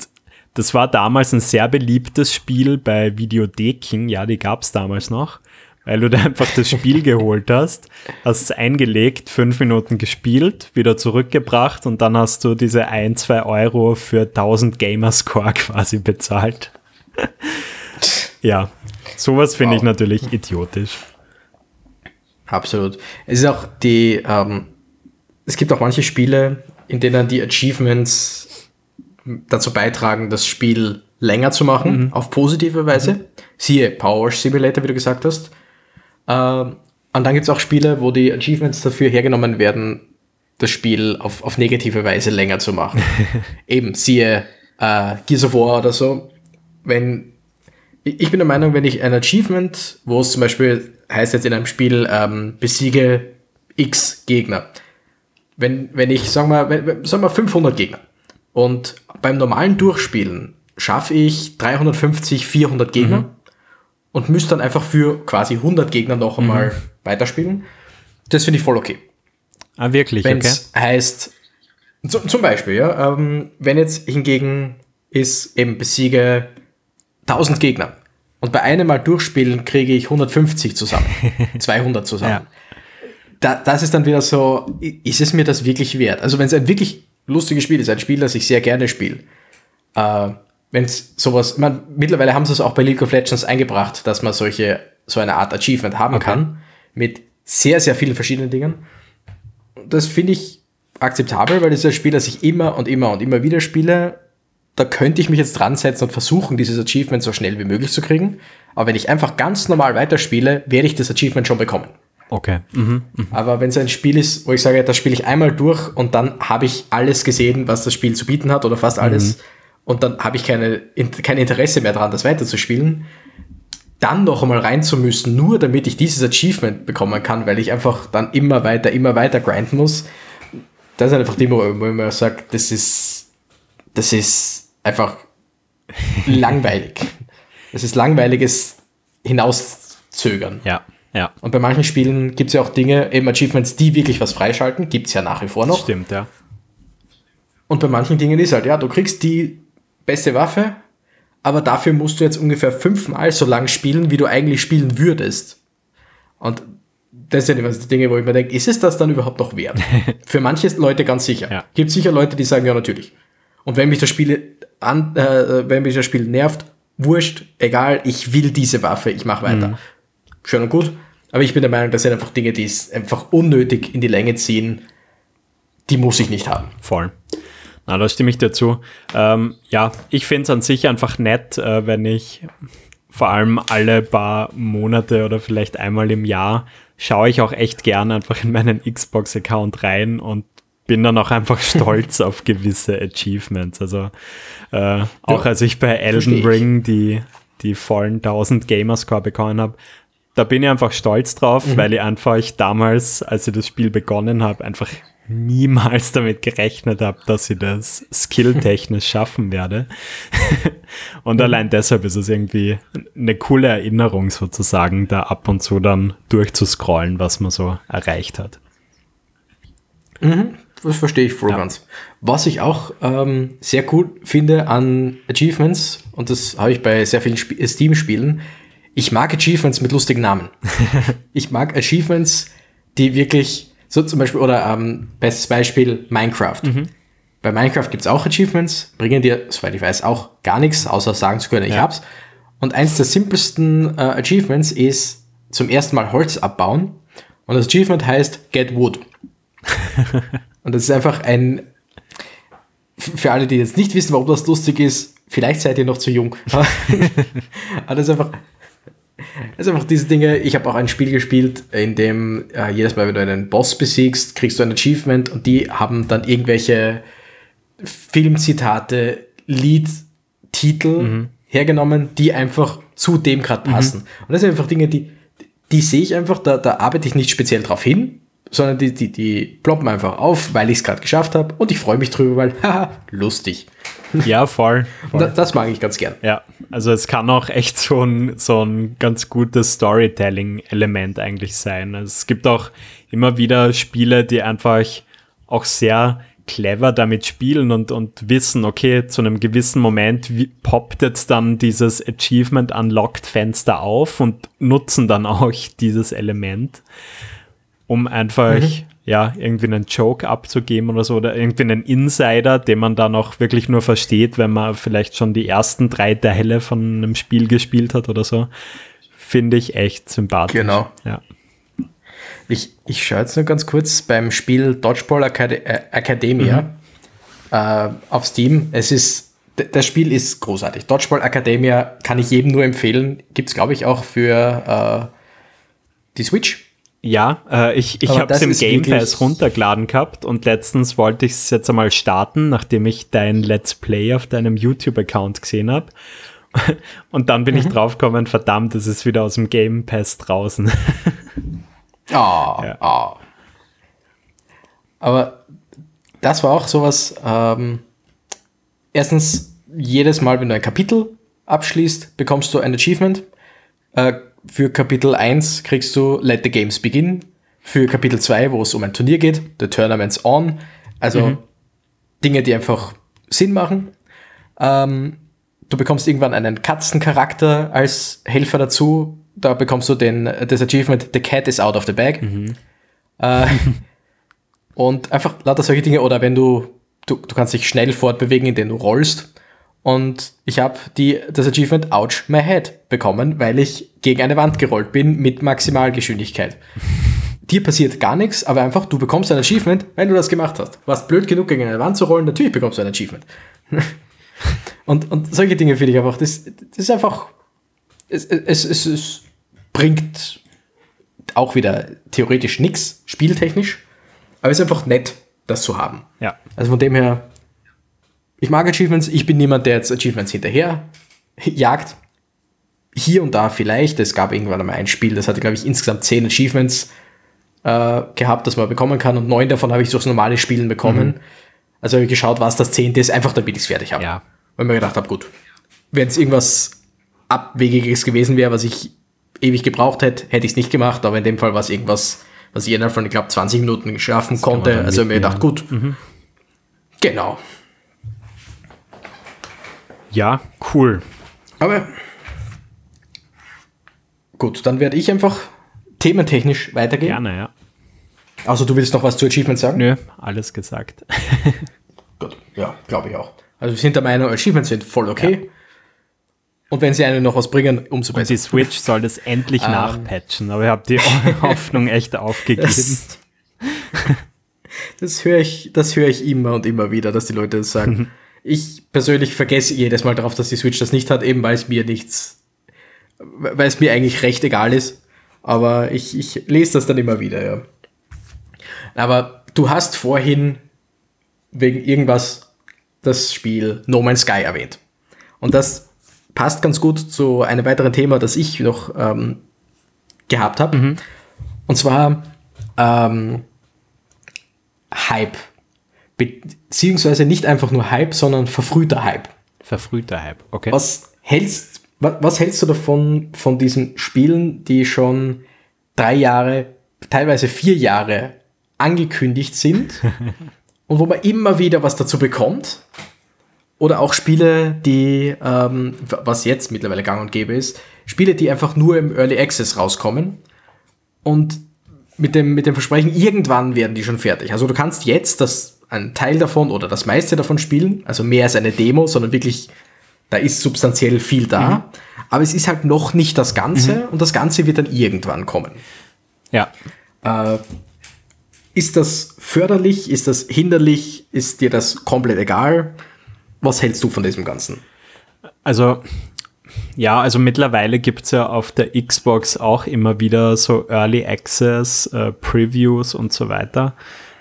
das war damals ein sehr beliebtes Spiel bei Videotheken. Ja, die gab es damals noch. Weil du da einfach das Spiel geholt hast, hast es eingelegt, fünf Minuten gespielt, wieder zurückgebracht und dann hast du diese ein, zwei Euro für 1000 Gamerscore quasi bezahlt. Ja, sowas finde wow. ich natürlich idiotisch. Absolut. Es ist auch die, ähm, es gibt auch manche Spiele, in denen die Achievements dazu beitragen, das Spiel länger zu machen, mhm. auf positive Weise. Mhm. Siehe Power Simulator, wie du gesagt hast. Ähm, und dann gibt es auch Spiele, wo die Achievements dafür hergenommen werden, das Spiel auf, auf negative Weise länger zu machen. Eben, siehe äh, Gears of War oder so. Wenn ich bin der Meinung, wenn ich ein Achievement, wo es zum Beispiel heißt jetzt in einem Spiel, ähm, besiege x Gegner. Wenn, wenn ich, sagen wir, wenn, sagen wir 500 Gegner und beim normalen Durchspielen schaffe ich 350, 400 Gegner mhm. und müsste dann einfach für quasi 100 Gegner noch einmal mhm. weiterspielen, das finde ich voll okay. Ah, wirklich? Wenn es okay. heißt, zum Beispiel, ja, ähm, wenn jetzt hingegen ist eben besiege 1000 Gegner. Und bei einem Mal durchspielen kriege ich 150 zusammen, 200 zusammen. Ja. Da, das ist dann wieder so, ist es mir das wirklich wert? Also wenn es ein wirklich lustiges Spiel ist, ein Spiel, das ich sehr gerne spiele, äh, wenn es sowas, man, mittlerweile haben sie es auch bei League of Legends eingebracht, dass man solche, so eine Art Achievement haben okay. kann, mit sehr, sehr vielen verschiedenen Dingen. Das finde ich akzeptabel, weil das ist ein Spiel, das ich immer und immer und immer wieder spiele da könnte ich mich jetzt dran setzen und versuchen, dieses Achievement so schnell wie möglich zu kriegen. Aber wenn ich einfach ganz normal weiterspiele, werde ich das Achievement schon bekommen. Okay. Mhm, mh. Aber wenn es ein Spiel ist, wo ich sage, das spiele ich einmal durch und dann habe ich alles gesehen, was das Spiel zu bieten hat oder fast alles, mhm. und dann habe ich keine, kein Interesse mehr daran, das weiterzuspielen, dann noch einmal rein zu müssen, nur damit ich dieses Achievement bekommen kann, weil ich einfach dann immer weiter, immer weiter grinden muss, das ist einfach die, wo ich mir sage, das ist, das ist einfach langweilig. Das ist langweiliges Hinauszögern. Ja, ja. Und bei manchen Spielen gibt es ja auch Dinge, eben Achievements, die wirklich was freischalten, gibt es ja nach wie vor noch. Stimmt, ja. Und bei manchen Dingen ist halt, ja, du kriegst die beste Waffe, aber dafür musst du jetzt ungefähr fünfmal so lang spielen, wie du eigentlich spielen würdest. Und das sind immer die Dinge, wo ich mir denke, ist es das dann überhaupt noch wert? Für manche Leute ganz sicher. Ja. Gibt sicher Leute, die sagen, ja, natürlich. Und wenn mich das Spiel an, äh, wenn mich das Spiel nervt, wurscht, egal, ich will diese Waffe, ich mache weiter. Mhm. Schön und gut. Aber ich bin der Meinung, das sind einfach Dinge, die es einfach unnötig in die Länge ziehen. Die muss ich nicht haben. Voll. Na, da stimme ich dir zu. Ähm, ja, ich finde es an sich einfach nett, äh, wenn ich vor allem alle paar Monate oder vielleicht einmal im Jahr schaue ich auch echt gerne einfach in meinen Xbox-Account rein und bin dann auch einfach stolz auf gewisse Achievements. Also äh, auch als ich bei Elden. Ring die, die vollen 1000 Gamerscore bekommen habe, da bin ich einfach stolz drauf, Mhm. weil ich einfach damals, als ich das Spiel begonnen habe, einfach niemals damit gerechnet habe, dass ich das skilltechnisch schaffen werde. und allein deshalb ist es irgendwie eine coole Erinnerung sozusagen, da ab und zu dann durchzuscrollen, was man so erreicht hat. Das verstehe ich voll Ja. ganz. Was ich auch ähm, sehr cool finde an Achievements, und das habe ich bei sehr vielen Sp Steam-Spielen, ich mag Achievements mit lustigen Namen. ich mag Achievements, die wirklich, so zum Beispiel, oder ähm, bestes Beispiel Minecraft. Bei Minecraft gibt es auch Achievements, bringen dir, soweit ich weiß, auch gar nichts, außer sagen zu können, ich Ja. hab's. Und eins der simpelsten äh, Achievements ist zum ersten Mal Holz abbauen. Und das Achievement heißt Get Wood. Und das ist einfach ein, für alle, die jetzt nicht wissen, warum das lustig ist, vielleicht seid ihr noch zu jung. Aber das ist einfach, das ist einfach diese Dinge. Ich habe auch ein Spiel gespielt, in dem äh, jedes Mal, wenn du einen Boss besiegst, kriegst du ein Achievement und die haben dann irgendwelche Filmzitate, Liedtitel hergenommen, die einfach zu dem gerade passen. Und das sind einfach Dinge, die, die sehe ich einfach, da, da arbeite ich nicht speziell drauf hin, sondern die, die, die ploppen einfach auf, weil ich es gerade geschafft habe und ich freue mich drüber, weil, haha, lustig. Ja, voll. Und da, das mag ich ganz gern. Ja, also es kann auch echt so ein, so ein ganz gutes Storytelling-Element eigentlich sein. Also es gibt auch immer wieder Spiele, die einfach auch sehr clever damit spielen und, und wissen, okay, zu einem gewissen Moment poppt jetzt dann dieses Achievement Unlocked Fenster auf und nutzen dann auch dieses Element, um einfach ja, irgendwie einen Joke abzugeben oder so oder irgendwie einen Insider, den man dann auch wirklich nur versteht, wenn man vielleicht schon die ersten drei Teile von einem Spiel gespielt hat oder so. Finde ich echt sympathisch. Genau. Ja. Ich, ich schaue jetzt nur ganz kurz beim Spiel Dodgeball Acad äh, Academia äh, auf Steam. Es ist, das Spiel ist großartig. Dodgeball Academia kann ich jedem nur empfehlen. Gibt es, glaube ich, auch für äh, die Switch. Ja, äh, ich, ich habe es im Game Pass runtergeladen gehabt und letztens wollte ich es jetzt einmal starten, nachdem ich dein Let's Play auf deinem YouTube-Account gesehen habe. Und dann bin ich Mhm. draufgekommen, verdammt, es ist wieder aus dem Game Pass draußen. Ah, Ja. ah. Aber das war auch sowas. Ähm, erstens, jedes Mal, wenn du ein Kapitel abschließt, bekommst du ein Achievement. Äh, für Kapitel 1 kriegst du Let the Games Begin. Für Kapitel 2, wo es um ein Turnier geht, The Tournament's On. Also Dinge, die einfach Sinn machen. Ähm, du bekommst irgendwann einen Katzencharakter als Helfer dazu. Da bekommst du den, das Achievement The Cat is out of the bag. Äh, und einfach lauter solche Dinge. Oder wenn du, du, du kannst dich schnell fortbewegen, indem du rollst. Und ich habe das Achievement Ouch My Head bekommen, weil ich gegen eine Wand gerollt bin mit Maximalgeschwindigkeit. Dir passiert gar nichts, aber einfach, du bekommst ein Achievement, wenn du das gemacht hast. Warst blöd genug, gegen eine Wand zu rollen, natürlich bekommst du ein Achievement. und, und solche Dinge finde ich einfach, das, das ist einfach, es, es, es, es bringt auch wieder theoretisch nichts, spieltechnisch, aber es ist einfach nett, das zu haben. ja. Also von dem her, ich mag Achievements, ich bin niemand, der jetzt Achievements hinterher jagt. hier und da vielleicht, es gab irgendwann einmal ein Spiel, das hatte, glaube ich, insgesamt zehn Achievements äh, gehabt, das man bekommen kann und neun davon habe ich durchs normale Spielen bekommen. Mhm. Also habe ich geschaut, was das zehnte ist, einfach damit ich es fertig habe. Ja. Weil ich mir gedacht habe, gut, wenn es irgendwas Abwegiges gewesen wäre, was ich ewig gebraucht hätte, hätte ich es nicht gemacht, aber in dem Fall war es irgendwas, was ich innerhalb von, ich glaube, 20 Minuten schaffen das konnte. Also habe ich mir gedacht, gut, mhm. genau. Ja, cool. Aber gut, dann werde ich einfach thementechnisch weitergehen. Gerne, ja. Also du willst noch was zu Achievement sagen? Nö, alles gesagt. gut, ja, glaube ich auch. Also wir sind der Meinung, Achievements sind voll okay. Ja. Und wenn sie einen noch was bringen, umso besser. Und die Switch soll das endlich ähm. nachpatchen, aber ich habe die Hoffnung echt aufgegeben. Das, das höre ich, hör ich immer und immer wieder, dass die Leute das sagen. Ich persönlich vergesse jedes Mal darauf, dass die Switch das nicht hat, eben weil es mir nichts, weil es mir eigentlich recht egal ist. Aber ich, ich lese das dann immer wieder, ja. Aber du hast vorhin wegen irgendwas das Spiel No Man's Sky erwähnt. Und das passt ganz gut zu einem weiteren Thema, das ich noch ähm, gehabt habe. Mhm. Und zwar ähm, Hype beziehungsweise nicht einfach nur Hype, sondern verfrühter Hype. Verfrühter Hype, okay. Was hältst, was, hältst du davon, von diesen Spielen, die schon drei Jahre, teilweise vier Jahre angekündigt sind und wo man immer wieder was dazu bekommt? Oder auch Spiele, die, ähm, was jetzt mittlerweile gang und gäbe ist, Spiele, die einfach nur im Early Access rauskommen und mit dem, mit dem Versprechen, irgendwann werden die schon fertig. Also du kannst jetzt das einen Teil davon oder das meiste davon spielen, also mehr als eine Demo, sondern wirklich, da ist substanziell viel da, mhm. aber es ist halt noch nicht das Ganze mhm. und das Ganze wird dann irgendwann kommen. Ja. Äh, ist das förderlich? Ist das hinderlich? Ist dir das komplett egal? Was hältst du von diesem Ganzen? Also, ja, also mittlerweile gibt es ja auf der Xbox auch immer wieder so Early Access, äh, Previews und so weiter.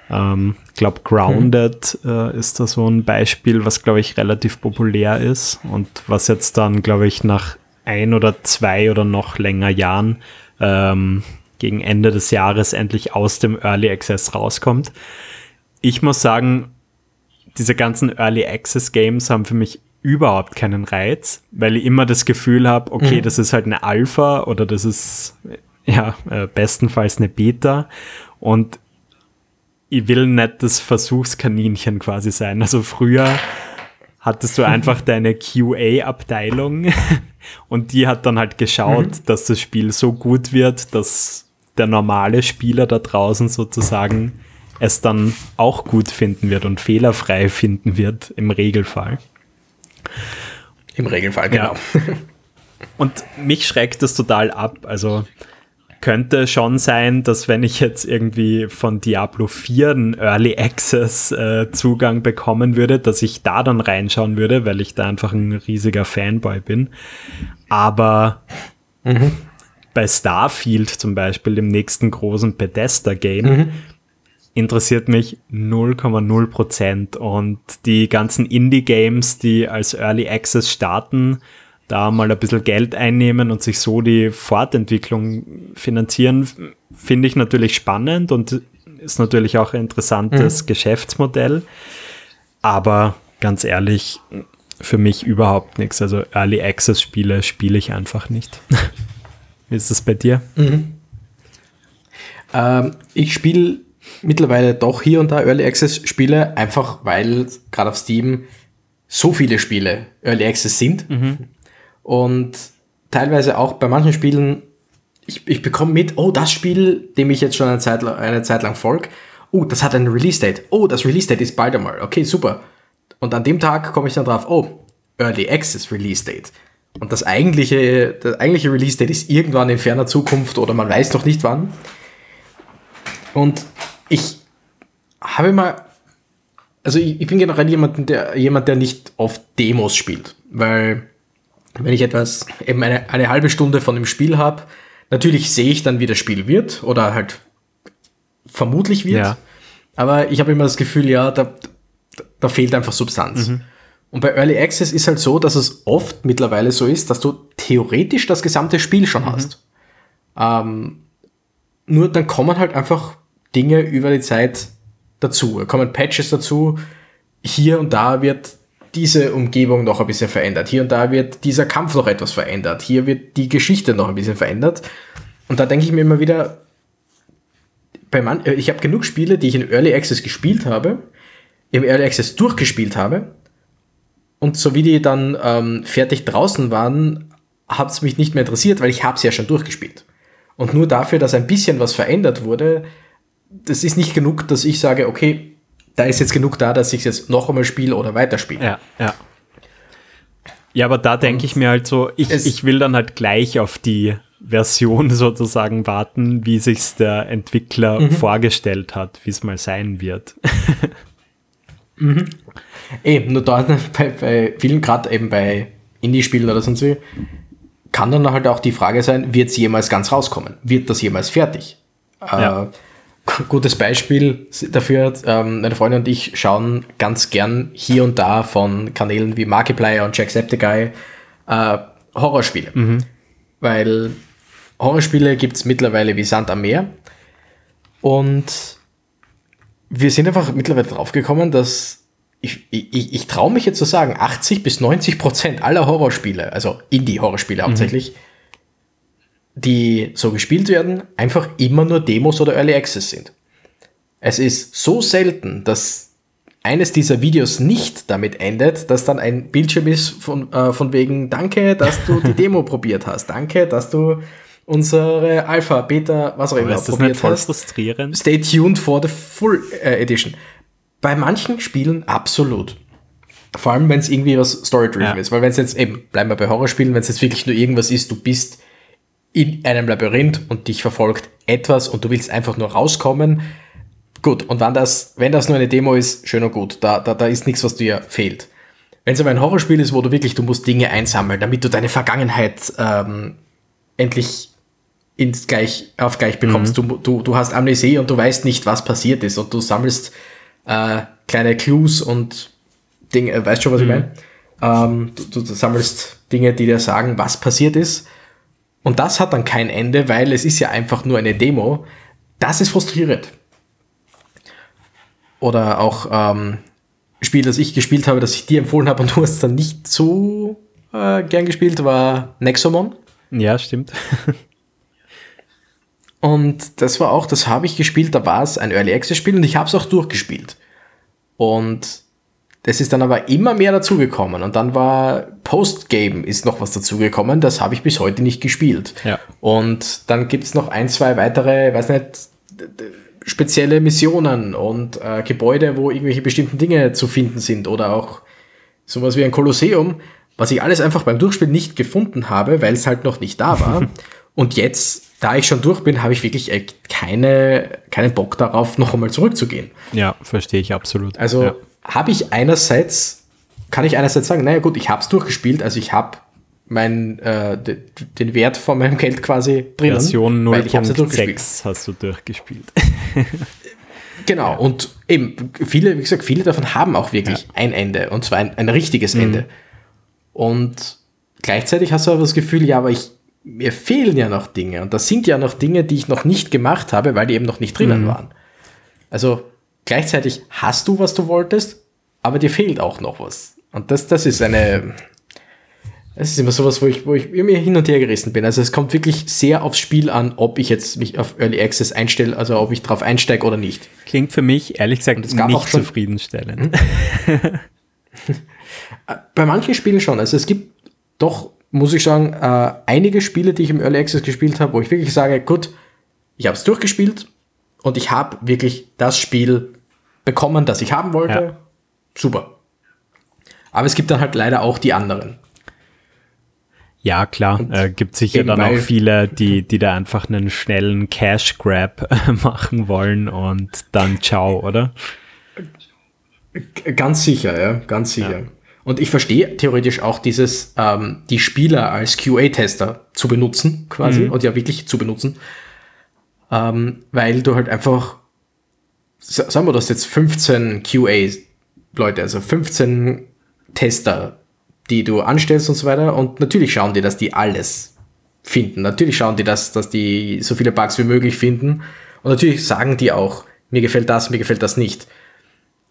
Ähm, ich glaube, Grounded mhm. äh, ist da so ein Beispiel, was, glaube ich, relativ populär ist und was jetzt dann, glaube ich, nach ein oder zwei oder noch länger Jahren ähm, gegen Ende des Jahres endlich aus dem Early Access rauskommt. Ich muss sagen, diese ganzen Early Access Games haben für mich überhaupt keinen Reiz, weil ich immer das Gefühl habe, okay, mhm. das ist halt eine Alpha oder das ist ja äh, bestenfalls eine Beta und ich will nicht das Versuchskaninchen quasi sein. Also früher hattest du einfach deine QA-Abteilung und die hat dann halt geschaut, mhm. dass das Spiel so gut wird, dass der normale Spieler da draußen sozusagen es dann auch gut finden wird und fehlerfrei finden wird im Regelfall. Im Regelfall, genau. Ja. Und mich schreckt das total ab. Also könnte schon sein, dass wenn ich jetzt irgendwie von Diablo 4 einen Early Access äh, Zugang bekommen würde, dass ich da dann reinschauen würde, weil ich da einfach ein riesiger Fanboy bin. Aber mhm. bei Starfield zum Beispiel, dem nächsten großen Bethesda-Game, mhm. interessiert mich 0,0 Prozent. Und die ganzen Indie-Games, die als Early Access starten, da mal ein bisschen Geld einnehmen und sich so die Fortentwicklung finanzieren, finde ich natürlich spannend und ist natürlich auch ein interessantes mhm. Geschäftsmodell. Aber ganz ehrlich, für mich überhaupt nichts. Also Early Access Spiele spiele ich einfach nicht. Wie ist das bei dir? Mhm. Ähm, ich spiele mittlerweile doch hier und da Early Access Spiele, einfach weil gerade auf Steam so viele Spiele Early Access sind. Mhm. Und teilweise auch bei manchen Spielen, ich, ich bekomme mit, oh, das Spiel, dem ich jetzt schon eine Zeit, eine Zeit lang folge, oh, das hat ein Release-Date. Oh, das Release-Date ist bald einmal. Okay, super. Und an dem Tag komme ich dann drauf, oh, Early Access Release-Date. Und das eigentliche, das eigentliche Release-Date ist irgendwann in ferner Zukunft oder man weiß noch nicht wann. Und ich habe mal, also ich, ich bin generell jemand der, jemand, der nicht oft Demos spielt, weil wenn ich etwas, eben eine, eine halbe Stunde von dem Spiel habe, natürlich sehe ich dann, wie das Spiel wird oder halt vermutlich wird. Ja. Aber ich habe immer das Gefühl, ja, da, da fehlt einfach Substanz. Mhm. Und bei Early Access ist halt so, dass es oft mittlerweile so ist, dass du theoretisch das gesamte Spiel schon hast. Ähm, nur dann kommen halt einfach Dinge über die Zeit dazu. Da kommen Patches dazu. Hier und da wird diese Umgebung noch ein bisschen verändert. Hier und da wird dieser Kampf noch etwas verändert. Hier wird die Geschichte noch ein bisschen verändert. Und da denke ich mir immer wieder, man, ich habe genug Spiele, die ich in Early Access gespielt habe, im Early Access durchgespielt habe. Und so wie die dann ähm, fertig draußen waren, hat es mich nicht mehr interessiert, weil ich habe es ja schon durchgespielt. Und nur dafür, dass ein bisschen was verändert wurde, das ist nicht genug, dass ich sage, okay, da ist jetzt genug da, dass ich es jetzt noch einmal spiele oder weiterspiele. Ja, ja. Ja, aber da denke ich mir halt so, ich, ich will dann halt gleich auf die Version sozusagen warten, wie sich's der Entwickler mhm. vorgestellt hat, wie es mal sein wird. mhm. Eben, nur da bei, bei vielen, gerade eben bei Indie-Spielen oder sonst wie, kann dann halt auch die Frage sein, wird es jemals ganz rauskommen? Wird das jemals fertig? Ja. Äh, gutes Beispiel dafür, ähm, meine Freundin und ich schauen ganz gern hier und da von Kanälen wie Markiplier und Jacksepticeye äh, Horrorspiele. Mhm. Weil Horrorspiele gibt es mittlerweile wie Sand am Meer. Und wir sind einfach mittlerweile draufgekommen, dass ich, ich, ich traue mich jetzt zu sagen, 80 bis 90 Prozent aller Horrorspiele, also Indie-Horrorspiele mhm. hauptsächlich, mhm. Die so gespielt werden, einfach immer nur Demos oder Early Access sind. Es ist so selten, dass eines dieser Videos nicht damit endet, dass dann ein Bildschirm ist von, äh, von wegen, danke, dass du die Demo probiert hast, danke, dass du unsere Alpha, Beta, was auch immer probiert hast. Frustrierend? Stay tuned for the full äh, edition. Bei manchen Spielen absolut. Vor allem, wenn es irgendwie was Story-driven ja. ist. Weil wenn es jetzt eben, bleiben wir bei Horrorspielen, wenn es jetzt wirklich nur irgendwas ist, du bist in einem Labyrinth und dich verfolgt etwas und du willst einfach nur rauskommen. Gut, und wenn das, wenn das nur eine Demo ist, schön und gut. Da, da, da ist nichts, was dir fehlt. Wenn es aber ein Horrorspiel ist, wo du wirklich, du musst Dinge einsammeln, damit du deine Vergangenheit ähm, endlich ins gleich, auf gleich bekommst. Mhm. Du, du, du hast Amnesie und du weißt nicht, was passiert ist und du sammelst äh, kleine Clues und Dinge, äh, weißt schon, was mhm. ich meine? Ähm, du, du, sammelst Dinge, die dir sagen, was passiert ist. Und das hat dann kein Ende, weil es ist ja einfach nur eine Demo. Das ist frustrierend. Oder auch ähm, Spiel, das ich gespielt habe, das ich dir empfohlen habe und du hast dann nicht so äh, gern gespielt, war Nexomon. Ja, stimmt. Und das war auch, das habe ich gespielt, da war es ein Early Access Spiel und ich habe es auch durchgespielt. Und das ist dann aber immer mehr dazugekommen. Und dann war Postgame ist noch was dazugekommen, das habe ich bis heute nicht gespielt. Ja. Und dann gibt es noch ein, zwei weitere, weiß nicht, spezielle Missionen und äh, Gebäude, wo irgendwelche bestimmten Dinge zu finden sind oder auch sowas wie ein Kolosseum, was ich alles einfach beim Durchspielen nicht gefunden habe, weil es halt noch nicht da war. und jetzt da ich schon durch bin, habe ich wirklich keine, keinen Bock darauf, noch einmal zurückzugehen. Ja, verstehe ich absolut. Also ja. Habe ich einerseits, kann ich einerseits sagen, naja gut, ich habe es durchgespielt, also ich habe mein, äh, den Wert von meinem Geld quasi drinnen. Version 0.6 hast du durchgespielt. genau, ja. und eben, viele, wie gesagt, viele davon haben auch wirklich ja. ein Ende, und zwar ein, ein richtiges mhm. Ende. Und gleichzeitig hast du aber das Gefühl, ja, aber ich mir fehlen ja noch Dinge und das sind ja noch Dinge, die ich noch nicht gemacht habe, weil die eben noch nicht drinnen mhm. waren. Also gleichzeitig hast du, was du wolltest, aber dir fehlt auch noch was. Und das, das ist eine, das ist immer sowas, wo ich, wo ich mir hin und her gerissen bin. Also es kommt wirklich sehr aufs Spiel an, ob ich jetzt mich auf Early Access einstelle, also ob ich drauf einsteige oder nicht. Klingt für mich ehrlich gesagt nicht zufriedenstellend. Hm? Bei manchen Spielen schon. Also es gibt doch muss ich sagen, äh, einige Spiele, die ich im Early Access gespielt habe, wo ich wirklich sage, gut, ich habe es durchgespielt und ich habe wirklich das Spiel bekommen, das ich haben wollte. Ja. Super. Aber es gibt dann halt leider auch die anderen. Ja, klar. Äh, gibt sicher dann auch viele, die, die da einfach einen schnellen Cash Grab machen wollen und dann ciao, oder? Ganz sicher, ja, ganz sicher. Ja. Und ich verstehe theoretisch auch dieses, ähm, die Spieler als QA-Tester zu benutzen, quasi, mhm. und ja wirklich zu benutzen, ähm, weil du halt einfach, sagen wir das jetzt 15 QA-Leute, also 15 Tester die du anstellst und so weiter. Und natürlich schauen die, dass die alles finden. Natürlich schauen die, dass, dass die so viele Bugs wie möglich finden. Und natürlich sagen die auch, mir gefällt das, mir gefällt das nicht.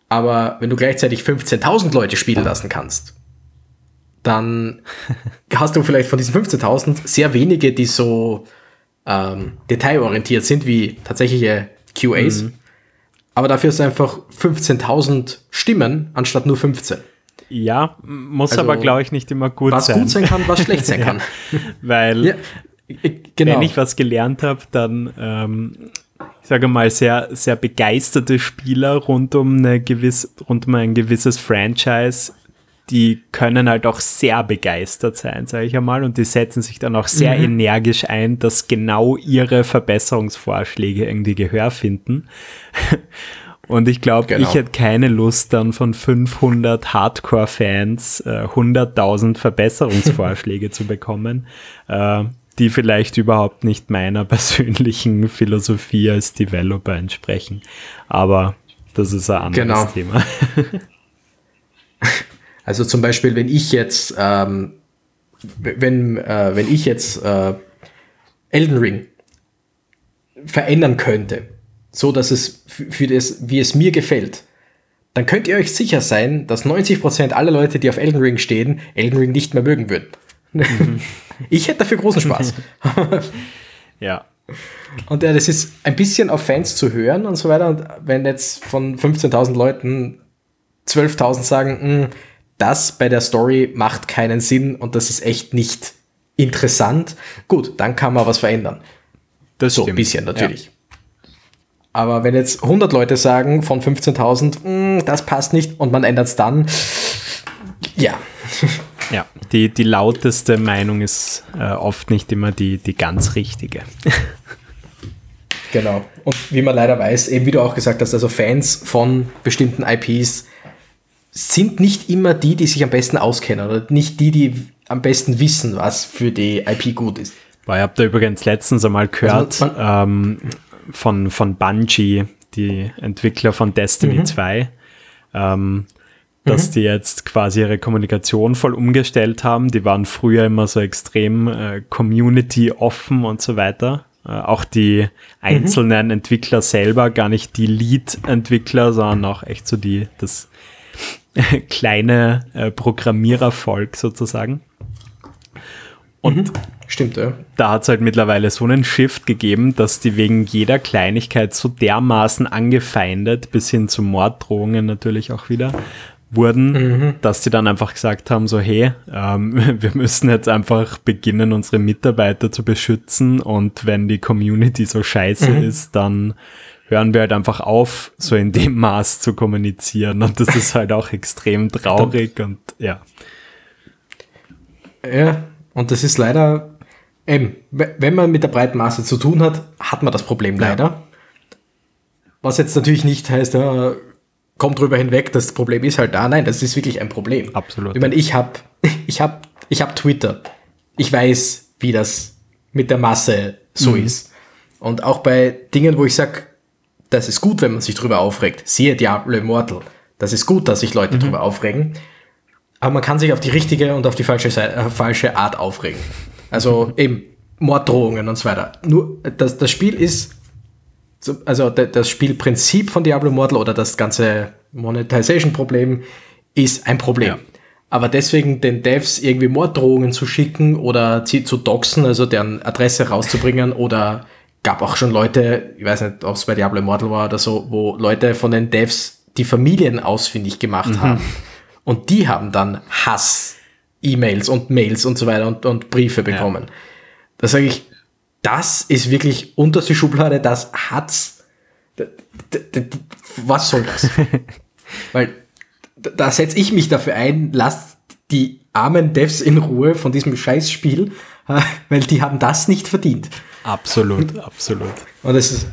Aber wenn du gleichzeitig 15.000 Leute spielen lassen kannst, dann hast du vielleicht von diesen 15.000 sehr wenige, die so ähm, detailorientiert sind wie tatsächliche QAs. Mhm. Aber dafür ist einfach 15.000 Stimmen anstatt nur 15. Ja, muss also, aber, glaube ich, nicht immer gut was sein. Was gut sein kann, was schlecht sein kann. Weil, ja, genau. wenn ich was gelernt habe, dann, ähm, ich sage mal, sehr, sehr begeisterte Spieler rund um, eine gewiss, rund um ein gewisses Franchise die können halt auch sehr begeistert sein, sage ich einmal, und die setzen sich dann auch sehr mhm. energisch ein, dass genau ihre Verbesserungsvorschläge irgendwie Gehör finden. Und ich glaube, genau. ich hätte keine Lust, dann von 500 Hardcore-Fans äh, 100.000 Verbesserungsvorschläge zu bekommen, äh, die vielleicht überhaupt nicht meiner persönlichen Philosophie als Developer entsprechen. Aber das ist ein anderes genau. Thema. Also zum Beispiel, wenn ich jetzt, ähm, wenn, äh, wenn ich jetzt äh, Elden Ring verändern könnte, so dass es für das, wie es mir gefällt, dann könnt ihr euch sicher sein, dass 90% aller Leute, die auf Elden Ring stehen, Elden Ring nicht mehr mögen würden. Mhm. ich hätte dafür großen Spaß. ja. Und äh, das ist ein bisschen auf Fans zu hören und so weiter. Und wenn jetzt von 15.000 Leuten 12.000 sagen, hm, das bei der Story macht keinen Sinn und das ist echt nicht interessant. Gut, dann kann man was verändern. Das so ein bisschen natürlich. Ja. Aber wenn jetzt 100 Leute sagen von 15.000, hm, das passt nicht und man ändert es dann, ja. Ja, die, die lauteste Meinung ist äh, oft nicht immer die, die ganz richtige. genau. Und wie man leider weiß, eben wie du auch gesagt hast, also Fans von bestimmten IPs sind nicht immer die, die sich am besten auskennen oder nicht die, die am besten wissen, was für die IP gut ist. Boah, ich habe da übrigens letztens einmal gehört also ähm, von, von Bungie, die Entwickler von Destiny mhm. 2, ähm, dass mhm. die jetzt quasi ihre Kommunikation voll umgestellt haben. Die waren früher immer so extrem äh, community offen und so weiter. Äh, auch die einzelnen mhm. Entwickler selber, gar nicht die Lead-Entwickler, sondern auch echt so die, das kleine äh, Programmierervolk sozusagen. Und mhm. Stimmt, ja. Da hat es halt mittlerweile so einen Shift gegeben, dass die wegen jeder Kleinigkeit so dermaßen angefeindet, bis hin zu Morddrohungen natürlich auch wieder, wurden, mhm. dass die dann einfach gesagt haben, so hey, ähm, wir müssen jetzt einfach beginnen, unsere Mitarbeiter zu beschützen und wenn die Community so scheiße mhm. ist, dann hören wir halt einfach auf, so in dem Maß zu kommunizieren. Und das ist halt auch extrem traurig und ja. Ja, und das ist leider, eben, wenn man mit der breiten Masse zu tun hat, hat man das Problem leider. Ja. Was jetzt natürlich nicht heißt, ja, kommt drüber hinweg, das Problem ist halt da. Nein, das ist wirklich ein Problem. Absolut. Ich meine, ich habe ich hab, ich hab Twitter. Ich weiß, wie das mit der Masse so mhm. ist. Und auch bei Dingen, wo ich sage, das ist gut, wenn man sich drüber aufregt. Siehe Diablo Immortal. Das ist gut, dass sich Leute mhm. drüber aufregen. Aber man kann sich auf die richtige und auf die falsche, äh, falsche Art aufregen. Also eben Morddrohungen und so weiter. Nur das, das Spiel ist, also das Spielprinzip von Diablo Immortal oder das ganze Monetization-Problem ist ein Problem. Ja. Aber deswegen den Devs irgendwie Morddrohungen zu schicken oder sie zu doxen, also deren Adresse rauszubringen oder gab auch schon Leute, ich weiß nicht, ob es bei Diablo Immortal war oder so, wo Leute von den Devs die Familien ausfindig gemacht mhm. haben. Und die haben dann Hass, E-Mails und Mails und so weiter und, und Briefe bekommen. Ja. Da sage ich, das ist wirklich unter die Schublade, das hat's. Was soll das? Weil da setze ich mich dafür ein, lasst die armen Devs in Ruhe von diesem Scheißspiel, weil die haben das nicht verdient. Absolut, absolut. Und es ist.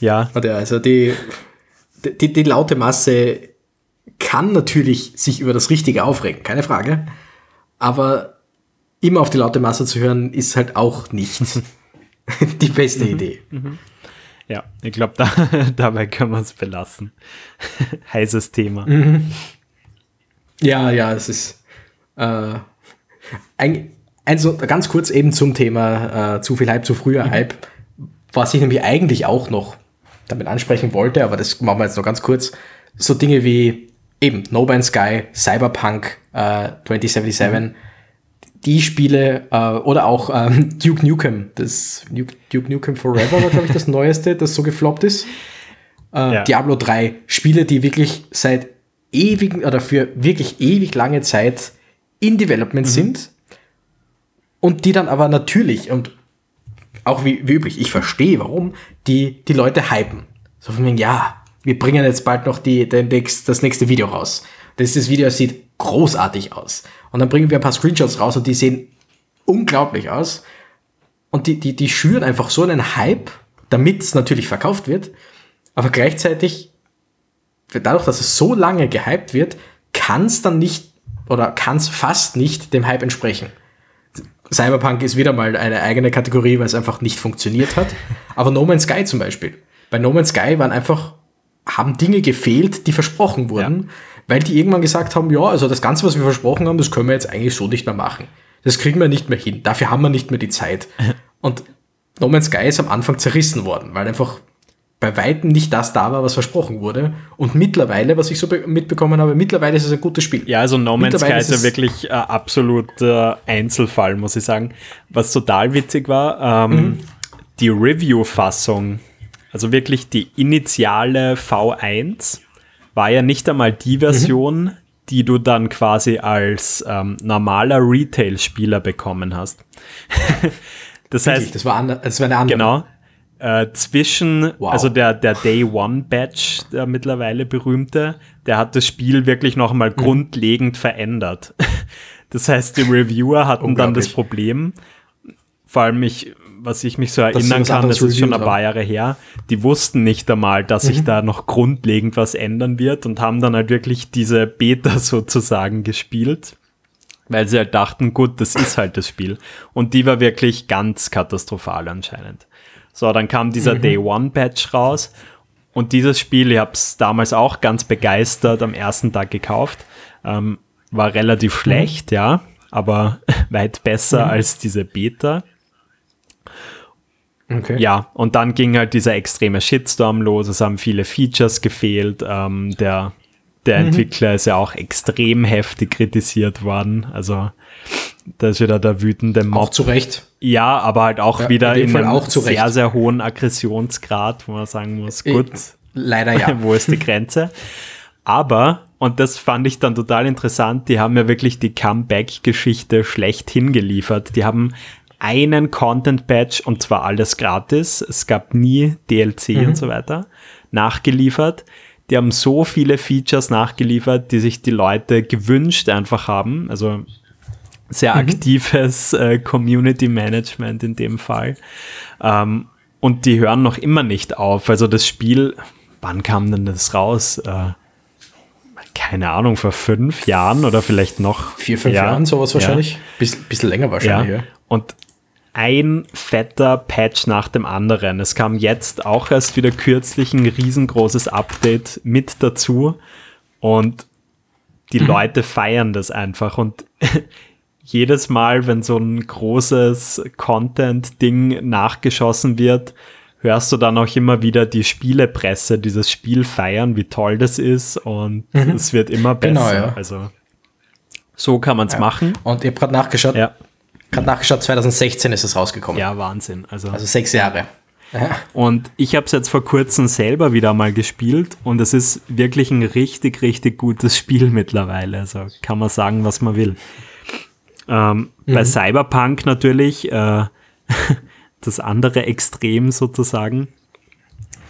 Ja. Also die, die, die laute Masse kann natürlich sich über das Richtige aufregen, keine Frage. Aber immer auf die laute Masse zu hören, ist halt auch nicht die beste mhm. Idee. Mhm. Ja, ich glaube, da, dabei können wir es belassen. Heißes Thema. Mhm. Ja, ja, es ist äh, ein, also ganz kurz eben zum Thema äh, zu viel Hype, zu früher mhm. Hype, was ich nämlich eigentlich auch noch damit ansprechen wollte, aber das machen wir jetzt noch ganz kurz. So Dinge wie eben No Man's Sky, Cyberpunk äh, 2077, mhm. die Spiele äh, oder auch ähm, Duke Nukem, das Duke, Duke Nukem Forever war, glaube ich, das neueste, das so gefloppt ist. Äh, ja. Diablo 3, Spiele, die wirklich seit ewigen oder für wirklich ewig lange Zeit in Development mhm. sind und die dann aber natürlich und auch wie, wie üblich, ich verstehe warum, die, die Leute hypen. So von wegen, ja, wir bringen jetzt bald noch die, den das nächste Video raus. Das, das Video sieht großartig aus. Und dann bringen wir ein paar Screenshots raus und die sehen unglaublich aus. Und die, die, die schüren einfach so einen Hype, damit es natürlich verkauft wird. Aber gleichzeitig, dadurch, dass es so lange gehypt wird, kann es dann nicht oder kann es fast nicht dem Hype entsprechen. Cyberpunk ist wieder mal eine eigene Kategorie, weil es einfach nicht funktioniert hat. Aber No Man's Sky zum Beispiel. Bei No Man's Sky waren einfach, haben Dinge gefehlt, die versprochen wurden, ja. weil die irgendwann gesagt haben, ja, also das Ganze, was wir versprochen haben, das können wir jetzt eigentlich so nicht mehr machen. Das kriegen wir nicht mehr hin. Dafür haben wir nicht mehr die Zeit. Und No Man's Sky ist am Anfang zerrissen worden, weil einfach bei Weitem nicht das da war, was versprochen wurde. Und mittlerweile, was ich so mitbekommen habe, mittlerweile ist es ein gutes Spiel. Ja, also No Man's Sky ist ja wirklich äh, absoluter Einzelfall, muss ich sagen. Was total witzig war, ähm, mhm. die Review-Fassung, also wirklich die initiale V1, war ja nicht einmal die Version, mhm. die du dann quasi als ähm, normaler Retail-Spieler bekommen hast. das heißt, das war, das war eine andere. Genau, äh, zwischen, wow. also der, der Day One Badge, der mittlerweile berühmte, der hat das Spiel wirklich noch mal mhm. grundlegend verändert. Das heißt, die Reviewer hatten dann das Problem, vor allem ich, was ich mich so erinnern kann, das ist schon ein paar Jahre her, die wussten nicht einmal, dass mhm. sich da noch grundlegend was ändern wird und haben dann halt wirklich diese Beta sozusagen gespielt weil sie halt dachten, gut, das ist halt das Spiel. Und die war wirklich ganz katastrophal anscheinend. So, dann kam dieser mhm. Day One Patch raus. Und dieses Spiel, ich habe es damals auch ganz begeistert am ersten Tag gekauft. Ähm, war relativ mhm. schlecht, ja, aber weit besser mhm. als diese Beta. Okay. Ja, und dann ging halt dieser extreme Shitstorm los. Es haben viele Features gefehlt. Ähm, der der mhm. Entwickler ist ja auch extrem heftig kritisiert worden. Also da ist wieder der wütende Mob. Auch zu Recht. Ja, aber halt auch ja, wieder in, in einem auch sehr, sehr hohen Aggressionsgrad, wo man sagen muss, äh, gut, leider ja. wo ist die Grenze? Aber, und das fand ich dann total interessant, die haben ja wirklich die Comeback-Geschichte schlecht hingeliefert. Die haben einen Content-Patch und zwar alles gratis. Es gab nie DLC mhm. und so weiter nachgeliefert. Die haben so viele Features nachgeliefert, die sich die Leute gewünscht einfach haben. Also sehr mhm. aktives äh, Community Management in dem Fall. Ähm, und die hören noch immer nicht auf. Also das Spiel, wann kam denn das raus? Äh, keine Ahnung, vor fünf Jahren oder vielleicht noch. Vier, fünf ja, Jahren, sowas wahrscheinlich. Ja. Biss, bisschen länger wahrscheinlich, ja. ja. Und ein fetter Patch nach dem anderen. Es kam jetzt auch erst wieder kürzlich ein riesengroßes Update mit dazu und die mhm. Leute feiern das einfach und jedes Mal, wenn so ein großes Content-Ding nachgeschossen wird, hörst du dann auch immer wieder die Spielepresse dieses Spiel feiern, wie toll das ist und mhm. es wird immer genau, besser. Genau, ja. Also so kann man es ja. machen. Und ihr habt gerade nachgeschaut. Ja. Gerade nachgeschaut, 2016 ist es rausgekommen. Ja, Wahnsinn. Also, also sechs Jahre. Ja. Und ich habe es jetzt vor kurzem selber wieder mal gespielt und es ist wirklich ein richtig, richtig gutes Spiel mittlerweile. Also kann man sagen, was man will. Ähm, mhm. Bei Cyberpunk natürlich äh, das andere Extrem sozusagen.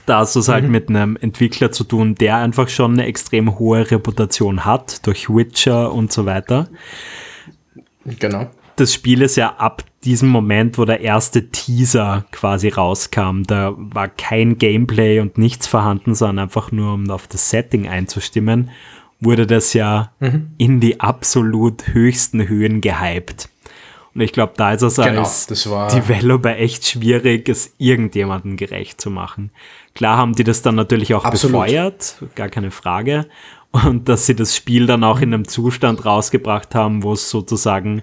Da hast du es halt mhm. mit einem Entwickler zu tun, der einfach schon eine extrem hohe Reputation hat, durch Witcher und so weiter. Genau des Spieles ja ab diesem Moment, wo der erste Teaser quasi rauskam. Da war kein Gameplay und nichts vorhanden, sondern einfach nur, um auf das Setting einzustimmen, wurde das ja mhm. in die absolut höchsten Höhen gehypt. Und ich glaube, da ist es genau, als Developer echt schwierig, es irgendjemandem gerecht zu machen. Klar haben die das dann natürlich auch Absolut. befeuert, gar keine Frage. und dass sie das Spiel dann auch in einem Zustand rausgebracht haben, wo es sozusagen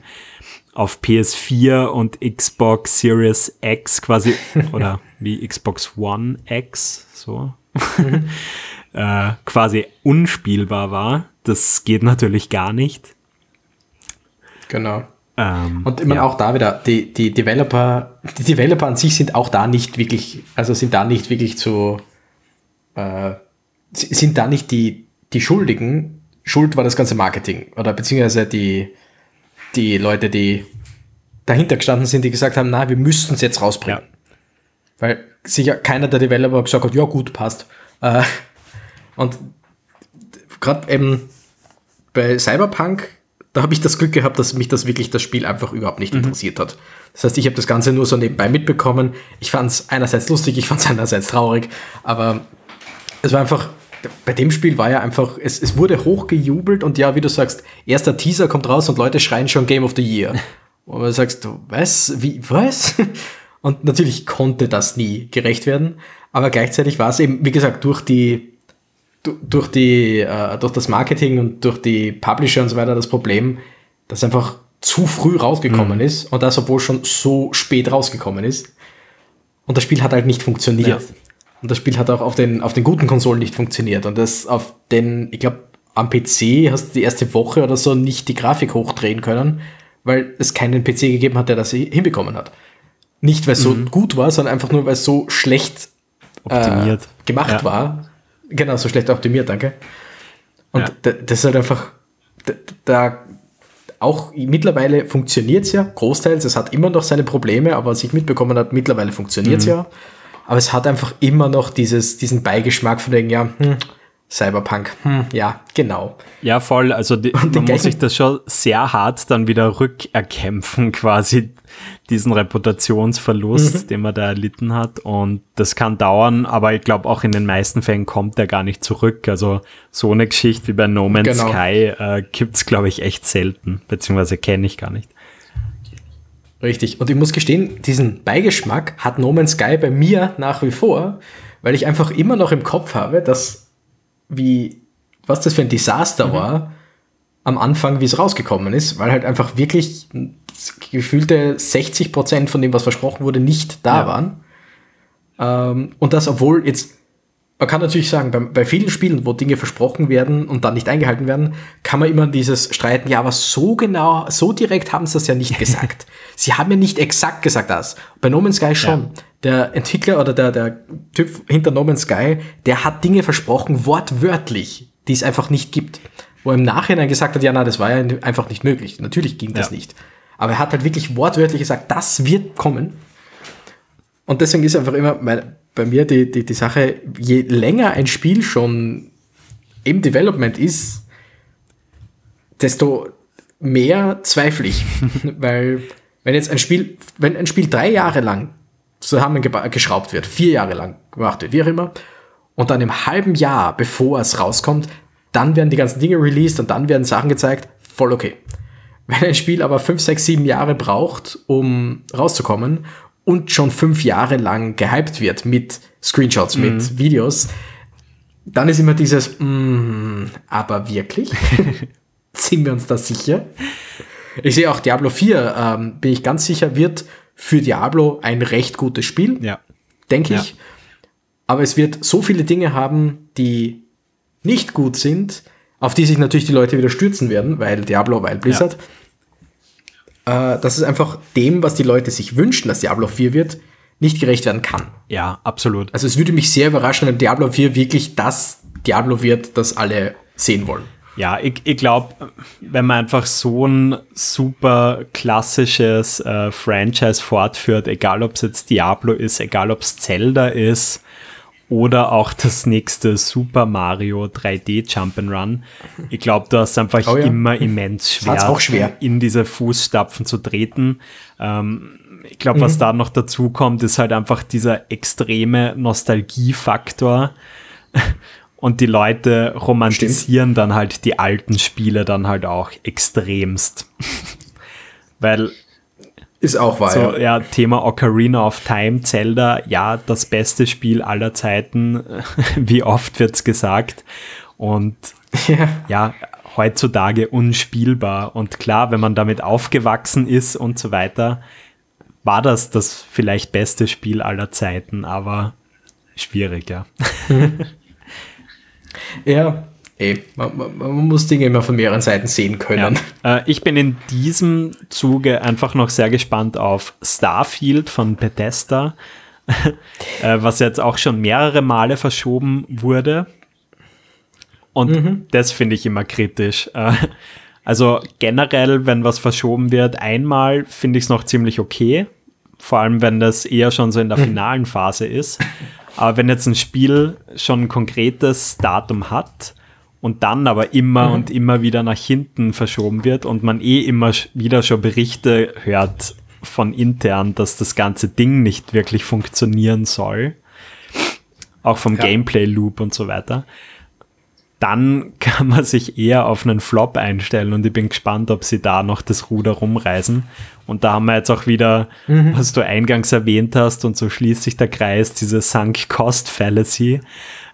auf PS4 und Xbox Series X quasi oder wie Xbox One X so mhm. Äh, quasi unspielbar war. Das geht natürlich gar nicht. Genau. Ähm, und immer ja. auch da wieder, die, die Developer, die Developer an sich sind auch da nicht wirklich, also sind da nicht wirklich zu, äh, sind da nicht die, die Schuldigen. Schuld war das ganze Marketing oder beziehungsweise die, die Leute, die dahinter gestanden sind, die gesagt haben, na, wir müssen es jetzt rausbringen. Ja. Weil sicher keiner der Developer gesagt hat, ja gut, passt. Äh, und gerade eben bei Cyberpunk, da habe ich das Glück gehabt, dass mich das wirklich das Spiel einfach überhaupt nicht mhm. interessiert hat. Das heißt, ich habe das Ganze nur so nebenbei mitbekommen. Ich fand es einerseits lustig, ich fand es einerseits traurig, aber es war einfach, bei dem Spiel war ja einfach, es, es wurde hochgejubelt und ja, wie du sagst, erster Teaser kommt raus und Leute schreien schon Game of the Year. Und du sagst, was? Wie, was? Und natürlich konnte das nie gerecht werden, aber gleichzeitig war es eben, wie gesagt, durch die, durch die, äh, durch das Marketing und durch die Publisher und so weiter das Problem, dass einfach zu früh rausgekommen mhm. ist und das, obwohl schon so spät rausgekommen ist. Und das Spiel hat halt nicht funktioniert. Ja. Und das Spiel hat auch auf den, auf den guten Konsolen nicht funktioniert. Und das auf den, ich glaube, am PC hast du die erste Woche oder so nicht die Grafik hochdrehen können, weil es keinen PC gegeben hat, der das hinbekommen hat. Nicht, weil es mhm. so gut war, sondern einfach nur, weil es so schlecht optimiert. Äh, gemacht ja. war. Genau, so schlecht optimiert, danke. Und ja. das ist halt einfach, da, auch mittlerweile funktioniert es ja, großteils. Es hat immer noch seine Probleme, aber was ich mitbekommen habe, mittlerweile funktioniert es mhm. ja. Aber es hat einfach immer noch dieses, diesen Beigeschmack von wegen, ja, hm, Cyberpunk, hm, ja, genau. Ja, voll. Also die, man muss sich das schon sehr hart dann wieder rückerkämpfen, quasi diesen Reputationsverlust, mhm. den man da erlitten hat. Und das kann dauern, aber ich glaube auch in den meisten Fällen kommt er gar nicht zurück. Also so eine Geschichte wie bei No Man's genau. Sky äh, gibt's glaube ich, echt selten, beziehungsweise kenne ich gar nicht. Richtig. Und ich muss gestehen, diesen Beigeschmack hat No Man's Sky bei mir nach wie vor, weil ich einfach immer noch im Kopf habe, dass wie, was das für ein Desaster mhm. war am Anfang, wie es rausgekommen ist, weil halt einfach wirklich gefühlte 60 Prozent von dem, was versprochen wurde, nicht da ja. waren. Ähm, und das, obwohl jetzt man kann natürlich sagen, bei, bei, vielen Spielen, wo Dinge versprochen werden und dann nicht eingehalten werden, kann man immer dieses streiten, ja, aber so genau, so direkt haben sie das ja nicht gesagt. sie haben ja nicht exakt gesagt das. Bei No Man's Sky schon. Ja. Der Entwickler oder der, der Typ hinter No Man's Sky, der hat Dinge versprochen, wortwörtlich, die es einfach nicht gibt. Wo er im Nachhinein gesagt hat, ja, na, das war ja einfach nicht möglich. Natürlich ging das ja. nicht. Aber er hat halt wirklich wortwörtlich gesagt, das wird kommen. Und deswegen ist einfach immer, mein, bei mir die, die, die Sache, je länger ein Spiel schon im Development ist, desto mehr zweifle ich. Weil wenn jetzt ein Spiel, wenn ein Spiel drei Jahre lang zusammengeschraubt wird, vier Jahre lang gemacht wird, wie auch immer, und dann im halben Jahr, bevor es rauskommt, dann werden die ganzen Dinge released und dann werden Sachen gezeigt, voll okay. Wenn ein Spiel aber fünf, sechs, sieben Jahre braucht, um rauszukommen und schon fünf Jahre lang gehypt wird mit Screenshots, mhm. mit Videos, dann ist immer dieses, mm, aber wirklich? Sind wir uns da sicher? Ich sehe auch Diablo 4, ähm, bin ich ganz sicher, wird für Diablo ein recht gutes Spiel. Ja. Denke ich. Ja. Aber es wird so viele Dinge haben, die nicht gut sind, auf die sich natürlich die Leute wieder stürzen werden, weil Diablo, weil Blizzard. Ja äh, dass es einfach dem, was die Leute sich wünschen, dass Diablo 4 wird, nicht gerecht werden kann. Ja, absolut. Also es würde mich sehr überraschen, wenn Diablo 4 wirklich das Diablo wird, das alle sehen wollen. Ja, ich, ich glaube, wenn man einfach so ein super klassisches äh, Franchise fortführt, egal ob es jetzt Diablo ist, egal ob es Zelda ist, oder auch das nächste Super Mario 3D Jump'n'Run. Ich glaube, da ist einfach oh ja. immer immens schwer, schwer, in diese Fußstapfen zu treten. Ähm, ich glaube, mhm. was da noch dazu kommt, ist halt einfach dieser extreme Nostalgiefaktor. Und die Leute romantisieren Stimmt. dann halt die alten Spiele dann halt auch extremst. Weil ist auch wahr. So, ja. Thema Ocarina of Time, Zelda, ja, das beste Spiel aller Zeiten. Wie oft wird's gesagt? Und ja. ja, heutzutage unspielbar. Und klar, wenn man damit aufgewachsen ist und so weiter, war das das vielleicht beste Spiel aller Zeiten, aber schwierig, ja. ja, ey, man, man, man, muss Dinge immer von mehreren Seiten sehen können. Ja. Äh, ich bin in diesem Zuge einfach noch sehr gespannt auf Starfield von Bethesda, äh, was jetzt auch schon mehrere Male verschoben wurde. Und mhm. das finde ich immer kritisch. Äh, also generell, wenn was verschoben wird, einmal finde ich es noch ziemlich okay. Vor allem, wenn das eher schon so in der mhm. finalen Phase ist. Aber wenn jetzt ein Spiel schon ein konkretes Datum hat und dann aber immer mhm. und immer wieder nach hinten verschoben wird und man eh immer wieder schon Berichte hört von intern, dass das ganze Ding nicht wirklich funktionieren soll, auch vom ja. Gameplay-Loop und so weiter, dann kann man sich eher auf einen Flop einstellen und ich bin gespannt, ob sie da noch das Ruder rumreißen. Und da haben wir jetzt auch wieder, mhm. was du eingangs erwähnt hast, und so schließt sich der Kreis, diese Sunk Cost Fallacy.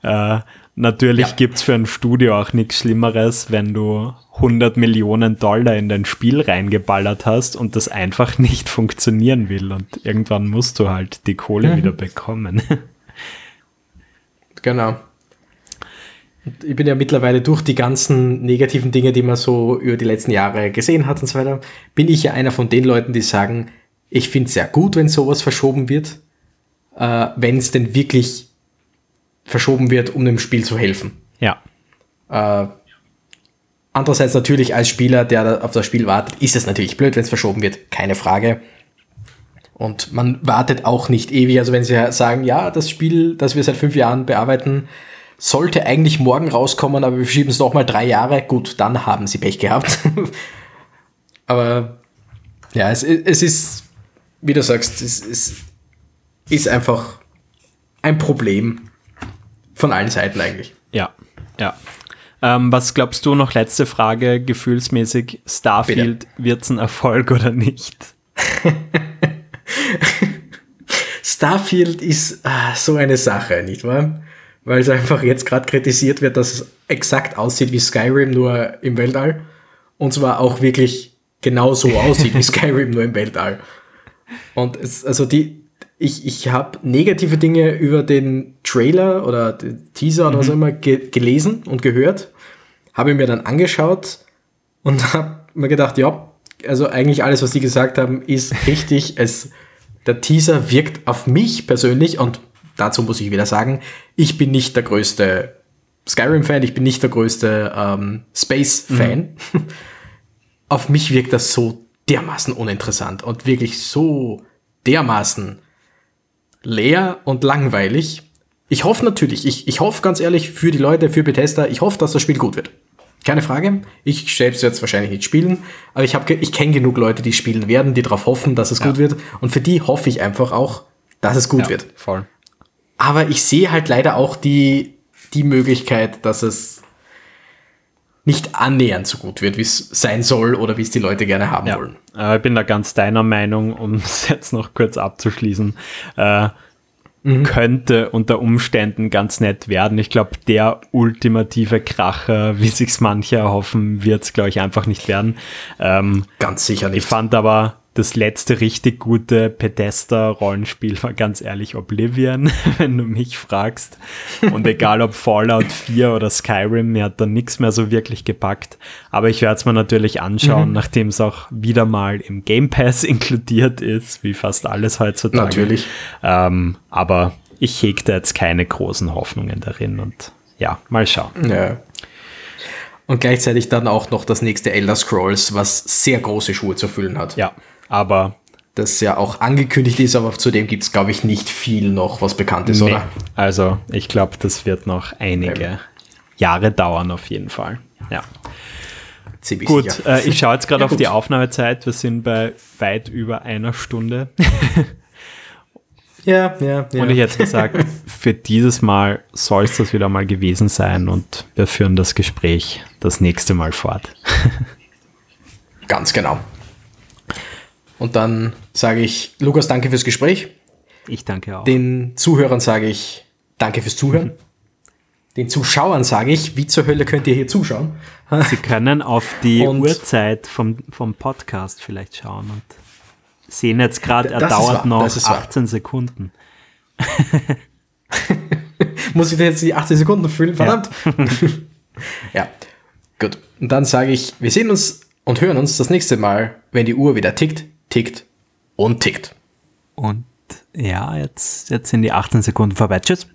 Äh, natürlich ja. es für ein Studio auch nichts Schlimmeres, wenn du 100 Millionen Dollar in dein Spiel reingeballert hast und das einfach nicht funktionieren will. Und irgendwann musst du halt die Kohle mhm. wieder bekommen. Genau ich bin ja mittlerweile durch die ganzen negativen Dinge, die man so über die letzten Jahre gesehen hat und so weiter, bin ich ja einer von den Leuten, die sagen, ich finde es sehr gut, wenn sowas verschoben wird, äh, wenn es denn wirklich verschoben wird, um dem Spiel zu helfen. Ja. Äh, andererseits natürlich als Spieler, der auf das Spiel wartet, ist es natürlich blöd, wenn es verschoben wird, keine Frage. Und man wartet auch nicht ewig. Also wenn sie sagen, ja, das Spiel, das wir seit fünf Jahren bearbeiten, sollte eigentlich morgen rauskommen, aber wir verschieben es noch mal drei Jahre. Gut, dann haben sie Pech gehabt. aber ja, es, es ist, wie du sagst, es, es ist einfach ein Problem von allen Seiten eigentlich. Ja, ja. Ähm, was glaubst du noch, letzte Frage, gefühlsmäßig, Starfield, wird es ein Erfolg oder nicht? Starfield ist ah, so eine Sache, nicht wahr? weil es einfach jetzt gerade kritisiert wird, dass es exakt aussieht wie Skyrim, nur im Weltall. Und zwar auch wirklich genau so aussieht wie Skyrim, nur im Weltall. Und es, also die, ich, ich habe negative Dinge über den Trailer oder den Teaser oder mhm. was auch immer ge gelesen und gehört, habe mir dann angeschaut und habe mir gedacht, ja, also eigentlich alles, was die gesagt haben, ist richtig. es, der Teaser wirkt auf mich persönlich und dazu muss ich wieder sagen, ich bin nicht der größte Skyrim-Fan, ich bin nicht der größte ähm, Space-Fan. Mhm. Auf mich wirkt das so dermaßen uninteressant und wirklich so dermaßen leer und langweilig. Ich hoffe natürlich, ich, ich hoffe ganz ehrlich für die Leute, für Bethesda, ich hoffe, dass das Spiel gut wird. Keine Frage. Ich selbst jetzt wahrscheinlich nicht spielen, aber ich, hab, ich kenne genug Leute, die spielen werden, die darauf hoffen, dass es ja. gut wird. Und für die hoffe ich einfach auch, dass es gut ja, wird. Voll. Aber ich sehe halt leider auch die, die Möglichkeit, dass es nicht annähernd so gut wird, wie es sein soll oder wie es die Leute gerne haben ja. wollen. Äh, ich bin da ganz deiner Meinung, um es jetzt noch kurz abzuschließen. Äh, mhm. Könnte unter Umständen ganz nett werden. Ich glaube, der ultimative Kracher, wie sich's manche erhoffen, wird es, glaube ich, einfach nicht werden. Ähm, ganz sicher nicht. Ich fand aber das letzte richtig gute Pedesta-Rollenspiel war ganz ehrlich Oblivion, wenn du mich fragst. Und egal ob Fallout 4 oder Skyrim, mir hat da nichts mehr so wirklich gepackt. Aber ich werde es mir natürlich anschauen, mhm. nachdem es auch wieder mal im Game Pass inkludiert ist, wie fast alles heutzutage. Natürlich. Ähm, aber ich hegte jetzt keine großen Hoffnungen darin und ja, mal schauen. Ja. Und gleichzeitig dann auch noch das nächste Elder Scrolls, was sehr große Schuhe zu füllen hat. Ja, aber das ja auch angekündigt ist, aber zudem gibt es, glaube ich, nicht viel noch, was bekannt ist, nee. oder? Also ich glaube, das wird noch einige ja. Jahre dauern auf jeden Fall. Ja. Ziemlich gut, äh, ich schaue jetzt gerade ja, auf die Aufnahmezeit. Wir sind bei weit über einer Stunde. ja, ja, ja. Und ich hätte gesagt, für dieses Mal soll es das wieder mal gewesen sein und wir führen das Gespräch das nächste Mal fort. Ganz genau. Und dann sage ich, Lukas, danke fürs Gespräch. Ich danke auch. Den Zuhörern sage ich, danke fürs Zuhören. den Zuschauern sage ich, wie zur Hölle könnt ihr hier zuschauen? Sie können auf die Und- Uhrzeit vom, vom Podcast vielleicht schauen und sehen jetzt gerade, er dauert noch das ist wahr. 18 Sekunden. Muss ich da jetzt die 80 Sekunden füllen? Verdammt. Ja. gut. Und dann sage ich, wir sehen uns und hören uns das nächste Mal, wenn die Uhr wieder tickt, tickt und tickt. Und ja, jetzt, jetzt sind die 18 Sekunden vorbei. Tschüss.